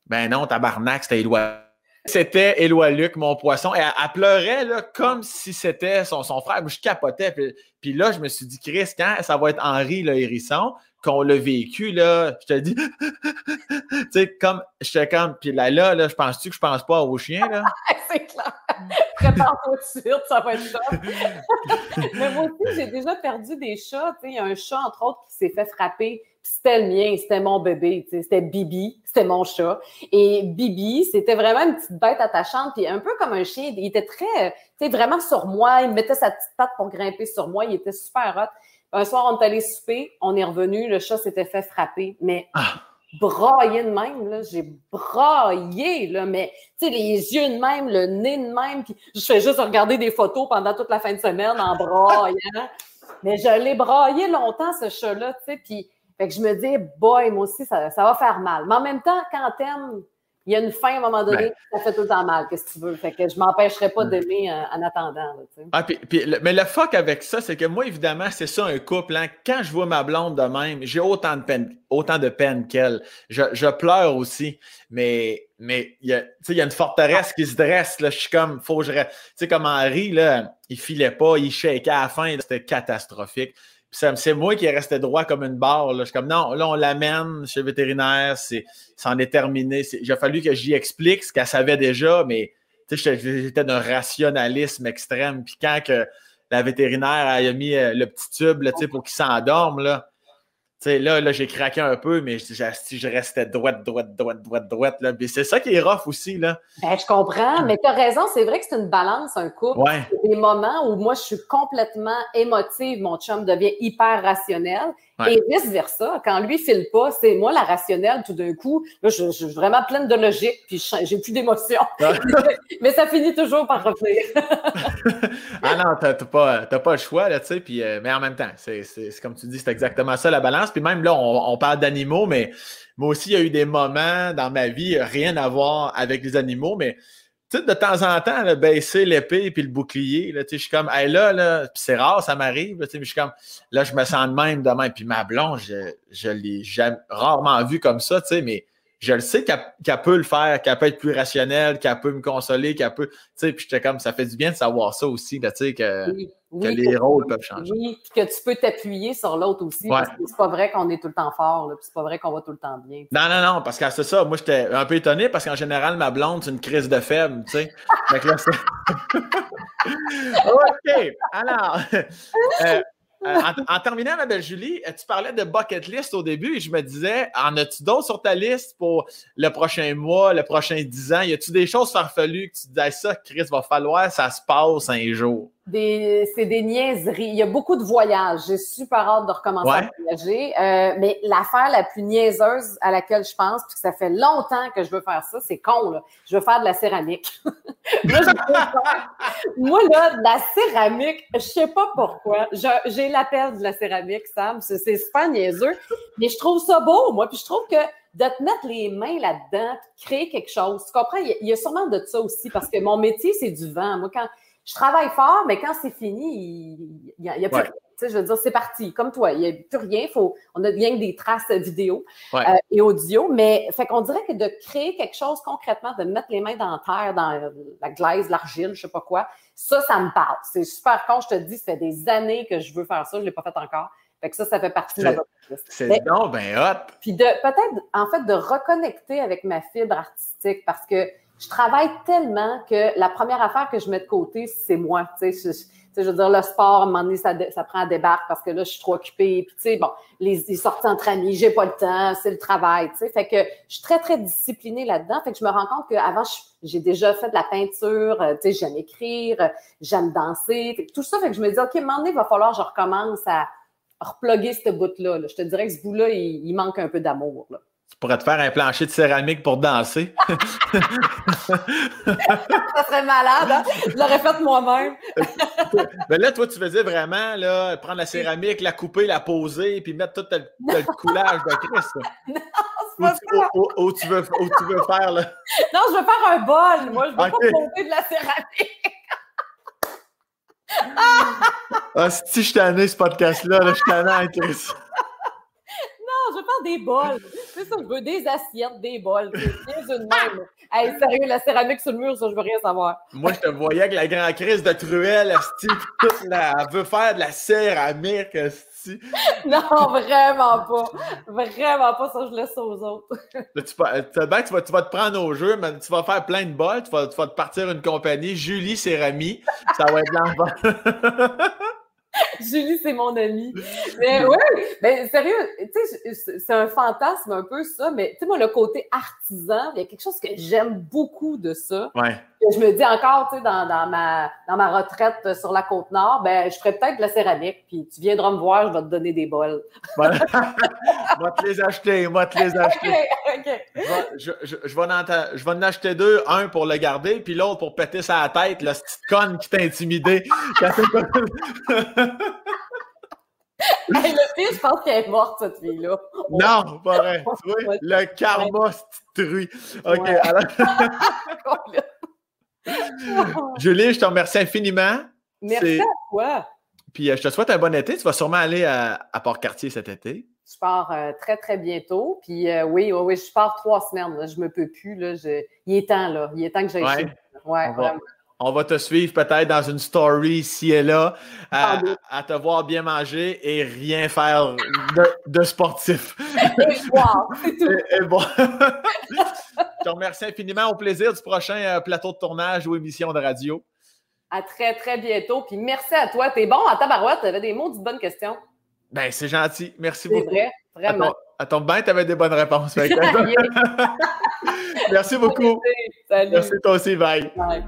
ben non, tabarnak, c'était Éloi. C'était Éloi Luc, mon poisson. Et elle, pleurait là, comme si c'était son, son frère. Je capotais. Puis, là, je me suis dit, Chris, quand ça va être Henri, le hérisson, qu'on l'a vécu, là, je te dis, tu sais, comme, j'étais comme, puis là, là, là je pense-tu que je pense pas au chien, là? c'est clair. Prépare-toi tout de suite, ça va être ça. Mais moi aussi, j'ai déjà perdu des chats, tu sais, il y a un chat, entre autres, qui s'est fait frapper, c'était le mien, c'était mon bébé, c'était Bibi, c'était mon chat. Et Bibi, c'était vraiment une petite bête attachante, puis un peu comme un chien, il était très, tu sais, vraiment sur moi, il mettait sa petite patte pour grimper sur moi, il était super hot. Un soir, on est allé souper, on est revenu, le chat s'était fait frapper, mais ah. braillé de même, là, j'ai braillé, là, mais tu sais, les yeux de même, le nez de même, puis je fais juste regarder des photos pendant toute la fin de semaine en braillant. mais je l'ai braillé longtemps, ce chat-là, tu sais, puis fait que je me dis, boy, moi aussi, ça, ça va faire mal. Mais en même temps, quand t'aimes il y a une fin à un moment donné, ça fait tout le temps mal, qu'est-ce que tu veux? Fait que je m'empêcherai pas d'aimer euh, en, attendant. ah, mais le fuck avec ça, c'est que moi, évidemment, c'est ça un couple. Hein. Quand je vois ma blonde de même, j'ai autant de peine, autant de peine qu'elle. Je, pleure aussi. Mais mais il y, a, y a une forteresse qui se dresse. Là. Je suis comme, faut que je. Tu sais, comme Henri, là, il filait pas, il shakeait à la fin, c'était catastrophique c'est moi qui est resté droit comme une barre. Je suis comme, non, là, on l'amène chez le vétérinaire, c'en est, terminé. il a fallu que j'y explique ce qu'elle savait déjà, mais j'étais d'un rationalisme extrême. Puis quand que la vétérinaire a mis euh, le petit tube là, pour qu'il s'endorme, là, là, là j'ai craqué un peu, mais je, je restais droite, droite, droite, droite, droite. Là. c'est ça qui est rough aussi. Là. Ben, je comprends, mais tu as raison. C'est vrai que c'est une balance, un couple. Ouais. Des moments où moi, je suis complètement émotive, mon chum devient hyper rationnel. Et vice-versa, quand lui file pas, c'est moi la rationnelle tout d'un coup. Là, je, suis vraiment pleine de logique, puis j'ai plus d'émotion. mais ça finit toujours par revenir. ah non, t'as pas, pas le choix, là, tu sais, puis, euh, mais en même temps, c'est comme tu dis, c'est exactement ça la balance. Puis même là, on, on parle d'animaux, mais moi aussi, il y a eu des moments dans ma vie, rien à voir avec les animaux, mais de temps en temps, baisser l'épée puis le bouclier, là, je suis comme, hey, là, là, c'est rare, ça m'arrive, mais je suis comme, là, je me sens de même demain. Puis ma blonde, je, je l'ai rarement vu comme ça, tu sais, mais je le sais qu'elle peut le faire, qu'elle peut être plus rationnelle, qu'elle peut me consoler, qu'elle peut. Tu sais, puis j'étais comme, ça fait du bien de savoir ça aussi, tu sais, que, les rôles peuvent changer. Oui, puis que tu peux t'appuyer sur l'autre aussi, parce que c'est pas vrai qu'on est tout le temps fort, puis c'est pas vrai qu'on va tout le temps bien. Non, non, non, parce que c'est ça, moi, j'étais un peu étonné, parce qu'en général, ma blonde, c'est une crise de faible, tu sais. OK, alors. Euh, euh, en, terminant, ma belle Julie, euh, tu parlais de bucket list au début et je me disais, en as-tu d'autres sur ta liste pour le prochain mois, le prochain dix ans? Y a-tu des choses farfelues que tu disais ça, Chris, va falloir, ça se passe un jour? C'est des niaiseries. Il y a beaucoup de voyages. J'ai super hâte de recommencer à voyager. Euh, mais l'affaire la plus niaiseuse à laquelle je pense, puis que ça fait longtemps que je veux faire ça, c'est con, là. Je veux faire de la céramique. Moi, là, de la céramique, je sais pas pourquoi. J'ai l'appel de la céramique, Sam. C'est super niaiseux. Mais je trouve ça beau, moi. Puis je trouve que de te mettre les mains là-dedans, créer quelque chose. Tu comprends? Il y, a, il y a sûrement de ça aussi, parce que mon métier, c'est du vent. Moi, quand je travaille fort, mais quand c'est fini, il n'y a, plus rien. je veux dire, c'est parti. Comme toi, il n'y a plus rien. Faut, on a bien des traces vidéo euh, et audio. Mais fait qu'on dirait que de créer quelque chose concrètement, de mettre les mains dans la terre, dans la glaise, l'argile, je sais pas quoi, ça, ça me parle. C'est super con. Je te dis, ça fait des années que je veux faire ça. Je ne l'ai pas fait encore. Fait que ça, ça fait partie de la C'est donc ben hot. Puis de peut-être, en fait, de reconnecter avec ma fibre artistique parce que je travaille tellement que la première affaire que je mets de côté, c'est moi. Tu sais, je, je veux dire, le sport, à un moment donné, ça, prend un débarque parce que là, je suis trop occupée. Puis, tu sais, bon, les, les sorties entre amis, j'ai pas le temps, c'est le travail, tu sais. Fait que je suis très, très disciplinée là-dedans. Fait que je me rends compte qu'avant, j'ai déjà fait de la peinture, euh, tu sais, j'aime écrire, j'aime danser. tout ça, fait que je me dis, OK, à un moment donné, il va falloir que je recommence à reploguer ce bout-là. Là. Je te dirais que ce bout-là, il, il manque un peu d'amour, là. Tu pourrais te faire un plancher de céramique pour danser. ça serait malade, hein? Je l'aurais fait moi-même. Mais là, toi, tu faisais vraiment là, prendre la céramique, la couper, la poser, puis mettre tout le, coulage de Christ. Non, c'est pas ça. Où, tu veux, tu veux faire, là? Non, je veux faire un bol. Moi, je veux pas poser de la céramique. ah, si je t'en ce podcast-là, là, je t'en ai, Chris des bols. C'est ça, je veux des assiettes, des bols. C'est une même. Hey, sérieux, la céramique sur le mur, ça, je veux rien savoir. Moi, je te voyais avec la grande crise de truelle, toute la... elle veut faire de la céramique. Non, vraiment pas. Vraiment pas, ça, je laisse aux autres. tu, tu, vas, tu vas te prendre au jeu, mais tu vas faire plein de bols, tu vas, tu vas te partir une compagnie, Julie Cérami, ça va être l'enfer. Julie, c'est mon amie. Mais oui, mais sérieux, tu sais, c'est un fantasme un peu ça, mais tu sais, le côté artisan, il y a quelque chose que j'aime beaucoup de ça. Ouais. Je me dis encore, tu sais, dans, dans, ma, dans ma retraite sur la Côte-Nord, ben, je ferais peut-être de la céramique, puis tu viendras me voir, je vais te donner des bols. moi, te les acheter, moi, te les acheter. OK, Je, je, je, vais en, je vais en acheter deux, un pour le garder, puis l'autre pour péter sa tête, la petite conne qui t'a intimidé. le pire, je pense qu'elle est morte, cette fille-là. Non, pas vrai. le karma, c'est truie. OK, alors. Julie, je te remercie infiniment. Merci à toi. Puis euh, je te souhaite un bon été. Tu vas sûrement aller à, Port-Cartier cet été. Je pars euh, très, très bientôt. Puis euh, oui, oui, oui, je pars trois semaines. Je ne me peux plus. Là. Il est temps, là. Il est temps que j'aille ouais. Ouais, vraiment on va te suivre peut-être dans une story ici et là, à, te voir bien manger et rien faire de, sportif. Et, bon. Je te remercie infiniment. Au plaisir du prochain euh, plateau de tournage ou émission de radio. À très, très bientôt. Puis merci à toi. T'es bon à tabarouette. T'avais des mots de bonnes questions. Ben, c'est gentil. Merci beaucoup. C'est vrai, vraiment. À ton, bain, tu avais des bonnes réponses. Merci beaucoup. Salut. Merci toi aussi. Bye. bye.